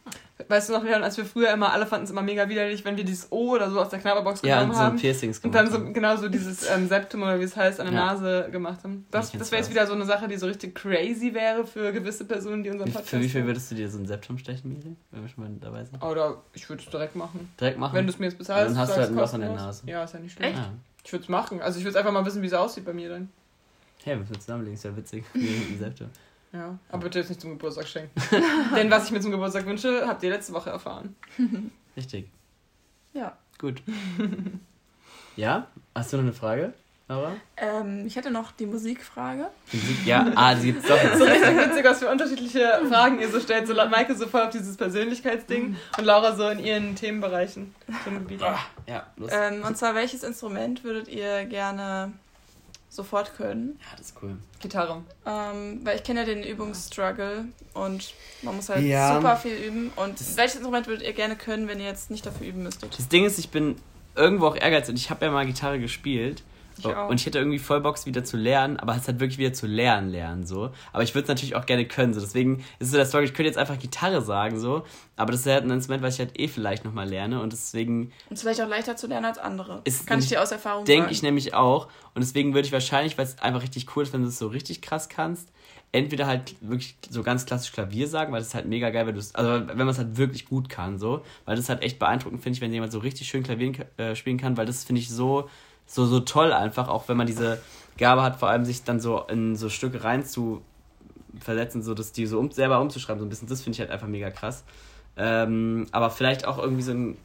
Weißt du noch, Leon, als wir früher immer, alle fanden es immer mega widerlich, wenn wir dieses O oder so aus der Knabberbox Ja, genommen und so haben. Piercings Und gemacht dann so, haben. genau so dieses ähm, Septum oder wie es heißt, an der Ja. Nase gemacht haben. Das, das wäre jetzt wieder so eine Sache, die so richtig crazy wäre für gewisse Personen, die unseren Podcast für wie viel würdest du dir so ein Septum stechen, Miri? Wenn wir schon mal dabei sind. Oder ich würde es direkt machen. Direkt machen? Wenn du es mir jetzt bezahlst. Dann hast du halt ein Loch an der. Nase. Ja, ist ja nicht schlecht. Ah. Ich würde es machen. Also ich würde einfach mal wissen, wie es aussieht bei mir dann. Hey, wir müssen zusammenlegen, ist ja witzig. Ja, aber bitte jetzt nicht zum Geburtstag schenken. Denn was ich mir zum Geburtstag wünsche, habt ihr letzte Woche erfahren. Richtig. Ja. Gut. Ja? Hast du noch eine Frage, Ähm, ich hätte noch die Musikfrage. Musik? Ja, ah, die gibt's doch. So richtig witzig, was für unterschiedliche Fragen ihr so stellt. So Maike so voll auf dieses Persönlichkeitsding und Laura so in ihren Themenbereichen. Themengebieten. Ja, los. Ähm, und zwar, welches Instrument würdet ihr gerne sofort können? Ja, das ist cool. Gitarre. Ähm, weil ich kenne ja den Übungsstruggle und man muss halt Ja. super viel üben. Und welches Instrument würdet ihr gerne können, wenn ihr jetzt nicht dafür üben müsstet? Das Ding ist, ich bin irgendwo auch ehrgeizig und ich habe ja mal Gitarre gespielt. Ich auch. Und ich hätte irgendwie voll es wieder zu lernen, aber es hat wirklich wieder zu lernen, lernen, so. Aber ich würde es natürlich auch gerne können, so. Deswegen ist es so der Story, ich könnte jetzt einfach Gitarre sagen, so. Aber das ist halt ein Instrument, was ich halt eh vielleicht nochmal lerne und deswegen Und es vielleicht auch leichter zu lernen als andere. Ist Kann ich dir aus Erfahrung denke sagen. ich nämlich auch. Und deswegen würde ich wahrscheinlich, weil es einfach richtig cool ist, wenn du es so richtig krass kannst, entweder halt wirklich so ganz klassisch Klavier sagen, weil das ist halt mega geil, weil du es, also wenn man es halt wirklich gut kann, so, weil das ist halt echt beeindruckend, finde ich, wenn jemand so richtig schön Klavier äh, spielen kann, weil das finde ich so, so, so toll einfach, auch wenn man diese Gabe hat, vor allem sich dann so in so Stücke rein zu versetzen, so dass die so um, selber umzuschreiben, so ein bisschen, das finde ich halt einfach mega krass. Ähm, aber vielleicht auch irgendwie so ein,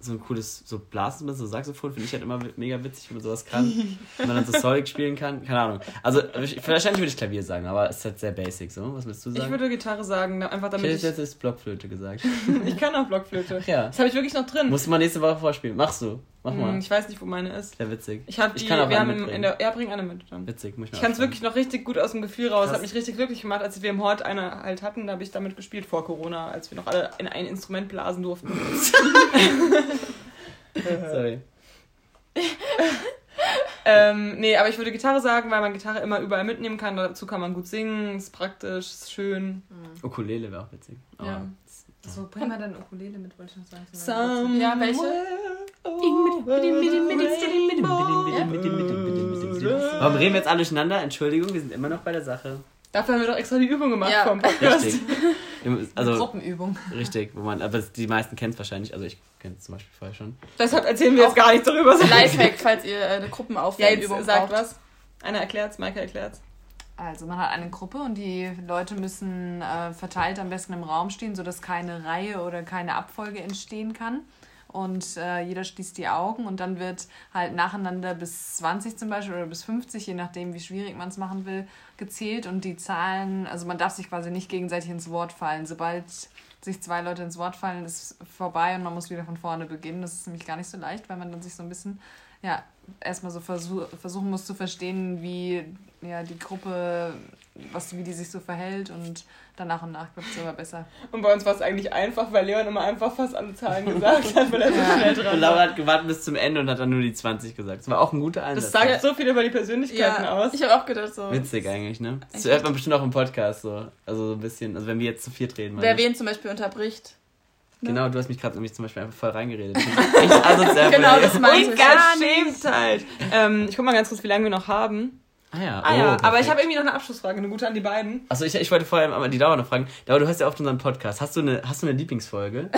so ein cooles so Blasen, so Saxophon, finde ich halt immer mega witzig, wenn man sowas kann. wenn man dann so Solid spielen kann, keine Ahnung. Also ich, wahrscheinlich würde ich Klavier sagen, aber es ist halt sehr basic so. Was willst du sagen? Ich würde Gitarre sagen, da- einfach ich damit hätte ich... jetzt jetzt Blockflöte gesagt. Ich kann auch Blockflöte. Ja. Das habe ich wirklich noch drin. Musst du mal nächste Woche vorspielen. Machst du. Mach Hm, mal. Ich weiß nicht, wo meine ist. Sehr witzig. Ich habe Ich die, kann auch wir eine haben in, der, ja, bring eine mit dann. Witzig, muss ich mal Ich kann es wirklich noch richtig gut aus dem Gefühl raus. Krass. Hat mich richtig glücklich gemacht, als wir im Hort eine halt hatten. Da habe ich damit gespielt vor Corona, als wir noch alle in ein Instrument blasen durften. Sorry. ähm, nee, aber ich würde Gitarre sagen, weil man Gitarre immer überall mitnehmen kann. Dazu kann man gut singen, ist praktisch, ist schön. Ukulele wäre auch witzig. Ja. So, bring mal deine Ukulele mit, wollte ich noch sagen. Some Ja, welche? Warum reden wir jetzt alle durcheinander? Entschuldigung, wir sind immer noch bei der Sache. Dafür haben wir doch extra die Übung gemacht Ja. vom Podcast. Richtig. Also, Gruppenübung. richtig, wo man, aber die meisten kennen es wahrscheinlich, also ich kenne es zum Beispiel vorher schon. Deshalb erzählen wir jetzt gar nichts darüber. Lifehack, falls ihr äh, eine Ja, Gruppenaufwärmübung jetzt sagt braucht. was. Einer erklärt's, Maike erklärt's. Also man hat eine Gruppe und die Leute müssen äh, verteilt am besten im Raum stehen, sodass keine Reihe oder keine Abfolge entstehen kann. und äh, jeder schließt die Augen und dann wird halt nacheinander bis 20 zum Beispiel oder bis 50, je nachdem, wie schwierig man es machen will, gezählt und die Zahlen, also man darf sich quasi nicht gegenseitig ins Wort fallen. Sobald sich zwei Leute ins Wort fallen, ist vorbei und man muss wieder von vorne beginnen. Das ist nämlich gar nicht so leicht, weil man dann sich so ein bisschen, ja, erstmal so versuch, versuchen muss zu verstehen, wie ja, die Gruppe, was, wie die sich so verhält und dann nach und nach klappt es immer besser. Und bei uns war es eigentlich einfach, weil Leon immer einfach fast alle Zahlen gesagt hat, weil er so Ja. schnell dran Und war. Laura hat gewartet bis zum Ende und hat dann nur die 20 gesagt. Das war auch ein guter Einsatz. Das sagt so viel über die Persönlichkeiten Ja, aus. ich habe auch gedacht so. Witzig eigentlich, ne? Das hört man bestimmt auch im Podcast so. Also so ein bisschen, also wenn wir jetzt zu viert reden. Wer wen zum Beispiel unterbricht. Ne? Genau, du hast mich gerade nämlich zum Beispiel einfach voll reingeredet. Echt asozial. Genau, das meinte ich. Gar nicht. Ähm, ich guck mal ganz kurz, wie lange wir noch haben. Ah ja, Ah oh, ja, aber perfekt. ich habe irgendwie noch eine Abschlussfrage, eine gute an die beiden. Achso, ich, ich wollte vorher mal die Dauer noch fragen. Dauer, du hast ja oft unseren Podcast. Hast du eine, hast du eine Lieblingsfolge,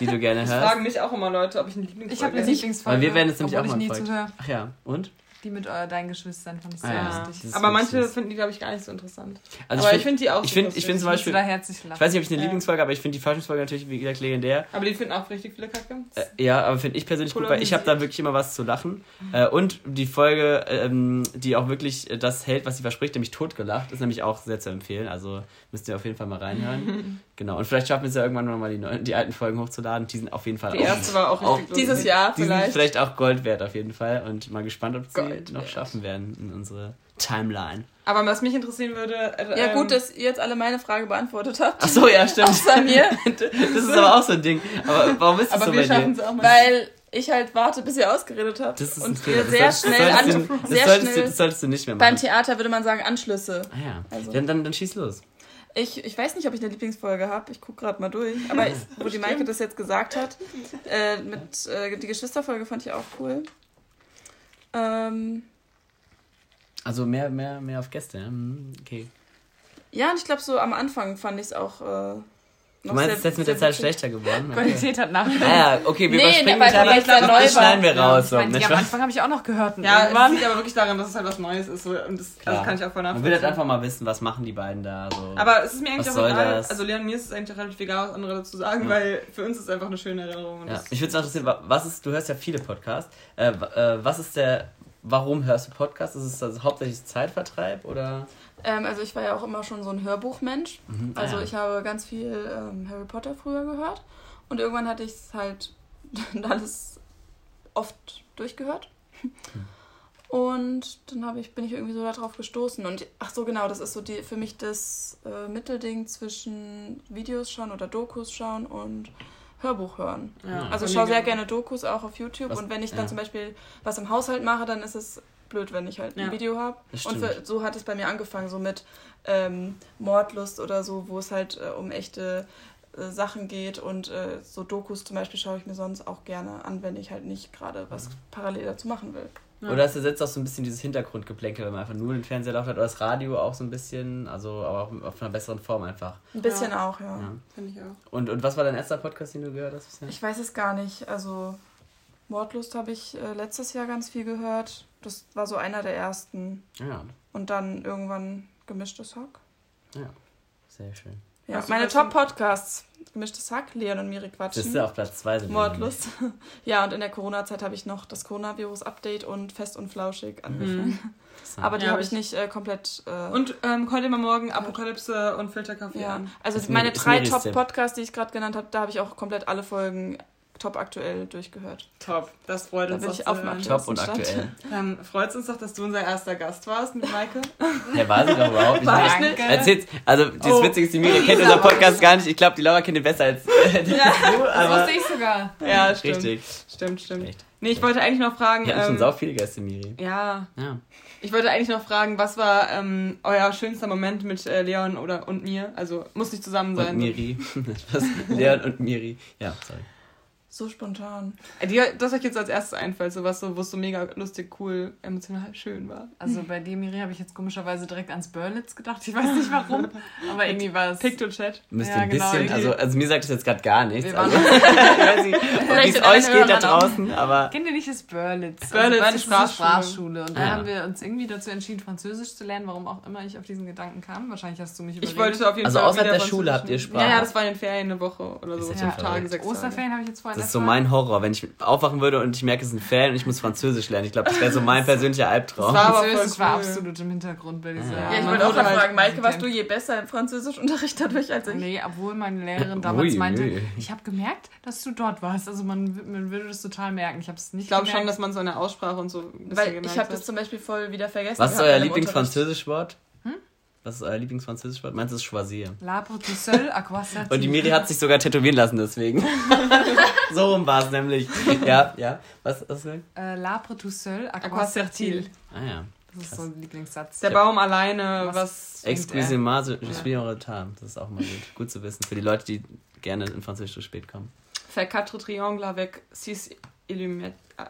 die du gerne Das hörst? fragen mich auch immer Leute, ob ich eine Lieblingsfolge Ich habe eine. Lieblingsfolge, Weil wir werden jetzt nämlich auch ich mal nie zuhöre. Ach ja, und? Die mit äh, deinen Geschwistern fand ich sehr Ah ja. Lustig. Aber manche süß. finden die, glaube ich, gar nicht so interessant. Also aber ich finde die auch ich super finde ich süß. finde zum Beispiel, da herzlich lachen. ich weiß nicht, ob ich eine Ja. Lieblingsfolge, aber ich finde die Faschingsfolge natürlich wie gesagt legendär. Aber die finden auch richtig viele Kacke. Äh, ja, aber finde ich persönlich Cooler gut, weil ich habe da wirklich immer was zu lachen. Äh, und die Folge, ähm, die auch wirklich äh, das hält, was sie verspricht, nämlich totgelacht, ist nämlich auch sehr zu empfehlen. Also müsst ihr auf jeden Fall mal reinhören. genau. Und vielleicht schaffen wir es ja irgendwann nochmal die, neuen- die alten Folgen hochzuladen. Die sind auf jeden Fall Die auch, erste war auch auch. Dieses Jahr die sind vielleicht. vielleicht auch Gold wert auf jeden Fall. Und mal gespannt, ob sie Gold noch wert. schaffen werden in unsere Timeline. Aber was mich interessieren würde. Äh, Ja, ähm, gut, dass ihr jetzt alle meine Frage beantwortet habt. Ach so, ja, stimmt. Außer mir. Das ist aber auch so ein Ding. Aber warum ist das Aber so wir bei schaffen dir? es auch mal. Weil ich halt warte, bis ihr ausgeredet habt. Das ist ein und Das sehr solltest- schnell, das an, solltest, das, sehr solltest du, schnell das solltest du nicht mehr beim machen. Theater würde man sagen Anschlüsse. Ah ja. Also. Dann, dann, dann schieß los. Ich, ich weiß nicht, ob ich eine Lieblingsfolge habe. Ich gucke gerade mal durch. Aber ich, wo die Maike das jetzt gesagt hat, äh, mit äh, die Geschwisterfolge fand ich auch cool. Ähm, Also mehr, mehr, mehr auf Gäste. ja? Hm, Okay. ja, und ich glaube, so am Anfang fand ich es auch. Äh, Du meinst, es ist jetzt mit der Zeit schlechter geworden? Okay. Qualität hat nachgelassen. Ah ja, okay, wir Nee, überspringen Teil, weil es ja das, schneiden wir raus. Ich So. meine, Ne, am. Anfang habe ich auch noch gehört. Ja, es liegt aber wirklich daran, dass es halt was Neues ist. Und das, das kann ich auch voll Man nachvollziehen. will halt einfach mal wissen, was machen die beiden da. So. Aber es ist mir eigentlich Was auch egal. das? Also Leon, mir ist es eigentlich auch relativ egal, was andere dazu sagen, Ja. weil für uns ist es einfach eine schöne Erinnerung. Und ja. das- Ich würde es interessieren, wa- was ist, du hörst ja viele Podcasts. Äh, äh, was ist der, warum hörst du Podcasts? Ist es also hauptsächlich Zeitvertreib oder? Ähm, also ich war ja auch immer schon so ein Hörbuchmensch. Mhm, ah Also ja. ich habe ganz viel ähm, Harry Potter früher gehört. Und irgendwann hatte ich es halt alles oft durchgehört. Und dann habe ich, bin ich irgendwie so darauf gestoßen. Und ach so, genau, das ist so die, für mich das äh, Mittelding zwischen Videos schauen oder Dokus schauen und Hörbuch hören. Ja, Also ich schaue sehr gerne. Dokus auch auf YouTube. Was- und wenn ich dann ja. zum Beispiel was im Haushalt mache, dann ist es blöd, wenn ich halt ein Ja. Video habe. Und für, so hat es bei mir angefangen, so mit ähm, Mordlust oder so, wo es halt äh, um echte äh, Sachen geht. Und äh, so Dokus zum Beispiel schaue ich mir sonst auch gerne an, wenn ich halt nicht gerade was parallel dazu machen will. Ja. Oder es ersetzt auch so ein bisschen dieses Hintergrundgeplänkel, wenn man einfach nur den Fernseher laufen hat oder das Radio auch so ein bisschen, also aber auch auf einer besseren Form einfach. Ein bisschen Ja. auch, ja. Ja. Finde ich auch. Und, und was war dein erster Podcast, den du gehört hast? bisher? Ich weiß es gar nicht. Also Mordlust habe ich äh, letztes Jahr ganz viel gehört. Das war so einer der ersten. Ja, Und dann irgendwann gemischtes Hack. ja, sehr schön. Ja, Hast du meine Top-Podcasts. Gemischtes Hack, Leon und Miri Das quatschen. ist ja auf Platz 2 sind. wir Mordlust. Ja, und in der Corona-Zeit habe ich noch das Coronavirus-Update und Fest und Flauschig angefangen. nämlich. Interessant. Aber die Ja, habe hab ich ich- nicht äh, komplett. Äh, Und ähm, heute immer morgen Apokalypse und Filterkaffee ja, an. also Ist meine drei. Top-Podcasts, die ich gerade genannt habe, da habe ich auch komplett alle Folgen top aktuell durchgehört. Top, das freut Da uns bin doch ich auf dem. Top und aktuell. Dann freut es uns doch, dass du unser erster Gast warst mit Maike. Ja, weiß ich doch überhaupt nicht. Nicht. Erzähl's, also das Oh. Witzige ist, die Miri kennt unseren Podcast gar nicht. Ich glaube, die Laura kennt ihn besser als äh, du, Das aber wusste ich sogar. Ja, stimmt. richtig. Stimmt, stimmt. Echt. Nee, ich wollte eigentlich noch fragen. Wir hatten schon ähm, sau viele Gäste, Miri. ja, Ja. ich wollte eigentlich noch fragen, was war ähm, euer schönster Moment mit äh, Leon oder und mir? Also muss nicht zusammen sein. Und Miri. Leon und Miri. Ja, sorry. So spontan. Äh, dir, das euch jetzt als erstes einfällt, so was so, wo es so mega lustig, cool, emotional schön war. Also bei dir, Miri, habe ich jetzt komischerweise direkt ans Burlitz gedacht. Ich weiß nicht warum, aber irgendwie war es... Picto-Chat. Müsst ihr Ja, ein genau, bisschen, also, also mir sagt das jetzt gerade gar nichts. Also, nicht, wie es euch geht da draußen, aber Kennt ihr nicht das Burlitz? Burlitz, also die Burlitz ist eine Sprachschule. Sprachschule. Und da ja. haben wir uns irgendwie dazu entschieden, Französisch zu lernen, warum auch immer ich auf diesen Gedanken kam. Wahrscheinlich hast du mich überredet. Ich wollte auf jeden also Fall. außerhalb wieder der Schule habt ihr. Sprache. Ja, ja, das war in den Ferien eine Woche oder so. Fünf Tage, sechs Tage. Osterferien habe ich jetzt vorhin ist so mein Horror, wenn ich aufwachen würde und ich merke, es ist ein Fan und ich muss Französisch lernen. Ich glaube, das wäre so mein persönlicher Albtraum. Das war aber Französisch war absolut im Hintergrund bei dieser. Ja, Ja, ich wollte auch gerade halt fragen, Maike, warst du je besser im Französischunterricht dadurch als ich? Nee, obwohl meine Lehrerin damals Ui, meinte, ui. ich habe gemerkt, dass du dort warst. Also man, man würde das total merken. Ich habe es nicht Ich glaube schon, dass man so eine Aussprache und so Weil ich habe das zum Beispiel voll wieder vergessen. Was ist euer. Lieblingsfranzösischwort? Was ist euer Lieblingsfranzösischwort? Meinst du es ist Choisir? L'arbre tout seul, à quoi sert Und die Miri hat sich sogar tätowieren lassen deswegen. so rum war es nämlich. Ja, ja. Was hast du gesagt? äh, L'arbre tout seul, à quoi sert-il? Ah ja. Das ist so ein Lieblingssatz. Der Baum alleine, Was- was. Excusez-moi, je suis en retard. Das ist auch mal gut. Gut zu wissen. Für die Leute, die gerne in Französisch zu spät kommen. Fait quatre triangles avec six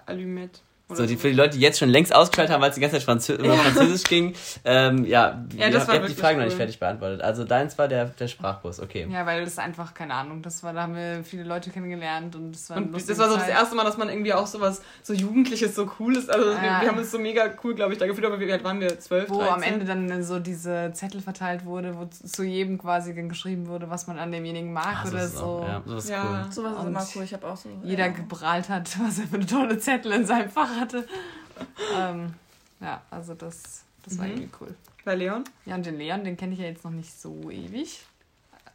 allumettes. So, die, für die Leute, die jetzt schon längst ausgeschaltet haben, weil es die ganze Zeit Franzö über Französisch ging, ähm, ja, Ja, ihr, das habt- war ihr habt die Frage noch cool. nicht fertig beantwortet. Also deins war der, der Sprachkurs, okay. Ja, weil das einfach, keine Ahnung, das war, da haben wir viele Leute kennengelernt und das war Und das war so das erste Mal, dass man irgendwie auch sowas so Jugendliches, so Cooles, also wir, Ja. wir haben uns so mega cool, glaube ich, da gefühlt, aber wie alt waren wir? 12, Wo 13? am Ende dann so diese Zettel verteilt wurde, wo zu jedem quasi geschrieben wurde, was man an demjenigen mag so oder ist so. auch, ja, sowas ist Ja. cool. Sowas ist immer cool. Ich habe auch so. Jeder ja. geprahlt hat, was er für eine tolle Zettel in seinem Fach hatte. ähm, ja, also das, das war Mhm. irgendwie cool. Bei Leon? Ja, und den Leon, den kenne ich ja jetzt noch nicht so ewig.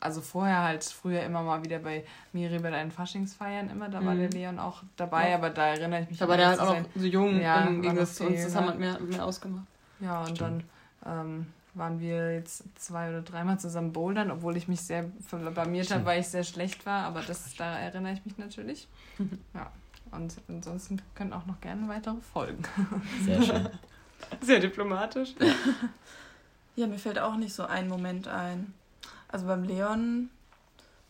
Also vorher halt früher immer mal wieder bei Miri bei deinen Faschingsfeiern immer, da war Mhm. der Leon auch dabei, Ja. aber da erinnere ich mich war der zu auch noch so jung Ja, im Gegensatz noch zu uns, das haben halt mehr, mehr ausgemacht. Ja, und Stimmt. dann ähm, waren wir jetzt zwei oder dreimal zusammen bouldern, obwohl ich mich sehr blamiert habe, weil ich sehr schlecht war, aber das, da erinnere ich mich natürlich. ja. Und ansonsten können auch noch gerne weitere Folgen. Sehr schön. Sehr diplomatisch. Ja, mir fällt auch nicht so ein Moment ein. Also beim Leon,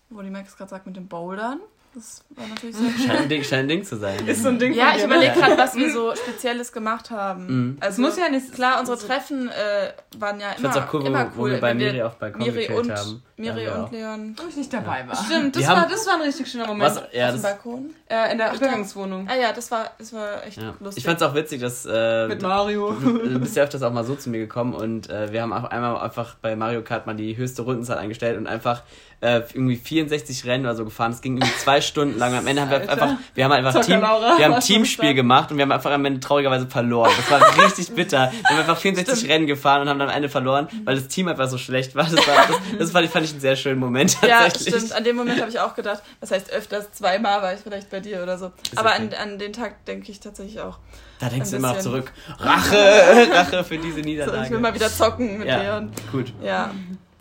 wo die Max gerade sagt mit den Bouldern, das war natürlich sehr Scheint ein Ding, scheint ein Ding zu sein. Ist so ein Ding Ja, von ich dir, ne? überlege gerade, was wir so Spezielles gemacht haben. Mhm. Es Also muss ja nicht. klar, unsere Treffen äh, waren ja Ich immer, fand's auch cool, wo, immer wo cool. wir bei Miri auf Balkon Miri gekillt und, haben. Miri Ja, und Leon Wo ich nicht dabei war. Stimmt, das war, das war ein richtig schöner Moment. Was, ja, auf dem Balkon. Äh, in der Ach, Übergangswohnung. Ah ja, das war, das war echt ja. lustig. Ich fand's auch witzig, dass äh, Mit Mario. du bist ja öfters auch mal so zu mir gekommen und äh, wir haben auch einmal einfach bei Mario Kart mal die höchste Rundenzahl eingestellt und einfach äh, irgendwie 64 Rennen oder so gefahren. Es ging irgendwie zwei Stunden lang. Am Ende haben wir Alter. einfach, wir haben einfach Team, wir haben Teamspiel gemacht und wir haben einfach am Ende traurigerweise verloren. Das war richtig bitter. Wir haben einfach 64 Rennen gefahren und haben dann am Ende verloren, weil das Team einfach so schlecht war. Das, war, das, das fand, ich, fand ich einen sehr schönen Moment ja, tatsächlich. stimmt. An dem Moment habe ich auch gedacht, das heißt öfters, zweimal war ich vielleicht bei dir oder so. Aber an, okay. an den Tag denke ich tatsächlich auch. Da denkst du immer auch bisschen. zurück. Rache, Rache für diese So, Niederlage. ich will mal wieder zocken mit ja, Leon. gut, Ja,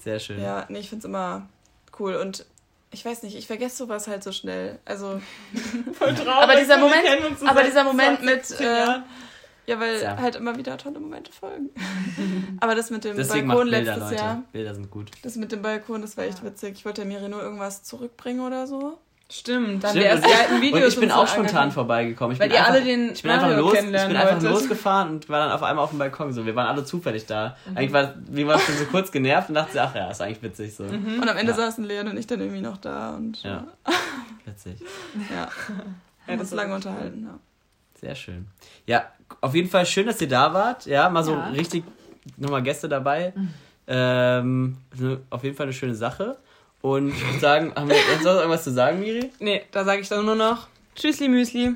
sehr schön. ja, nee, ich finde es immer cool und ich weiß nicht, ich vergesse sowas halt so schnell. Also, Voll traurig. Aber dieser wir Moment- kennen uns so aber dieser Moment 20 mit, äh. Ja, weil Ja. halt immer wieder tolle Momente folgen. Aber das mit dem Deswegen Balkon Bilder, letztes Leute. Jahr, Bilder sind gut. das mit dem Balkon, das war echt Ja. witzig. Ich wollte der Miri nur irgendwas zurückbringen oder so. Stimmt, dann und die ich- alten Videos. Und ich bin so auch spontan angeguckt. vorbeigekommen. Ich Weil bin ihr einfach, alle den ich bin einfach los, ich bin einfach wolltet. losgefahren und war dann auf einmal auf dem Balkon. So, wir waren alle zufällig da. Mhm. Eigentlich war, wie war schon so kurz genervt und dachte, ach ja, ist eigentlich witzig so. Mhm. Und am Ende Ja. saßen Leon und ich dann irgendwie noch da und Ja. Witzig. ja, Ja, das lange unterhalten. Ja. Sehr schön. Ja, auf jeden Fall schön, dass ihr da wart. Ja, mal so Ja. richtig nochmal Gäste dabei. Ähm, ne, auf jeden Fall eine schöne Sache. Und ich würde sagen, haben wir sonst noch irgendwas zu sagen, Miri? Nee, da sage ich dann nur noch Tschüssli Müsli.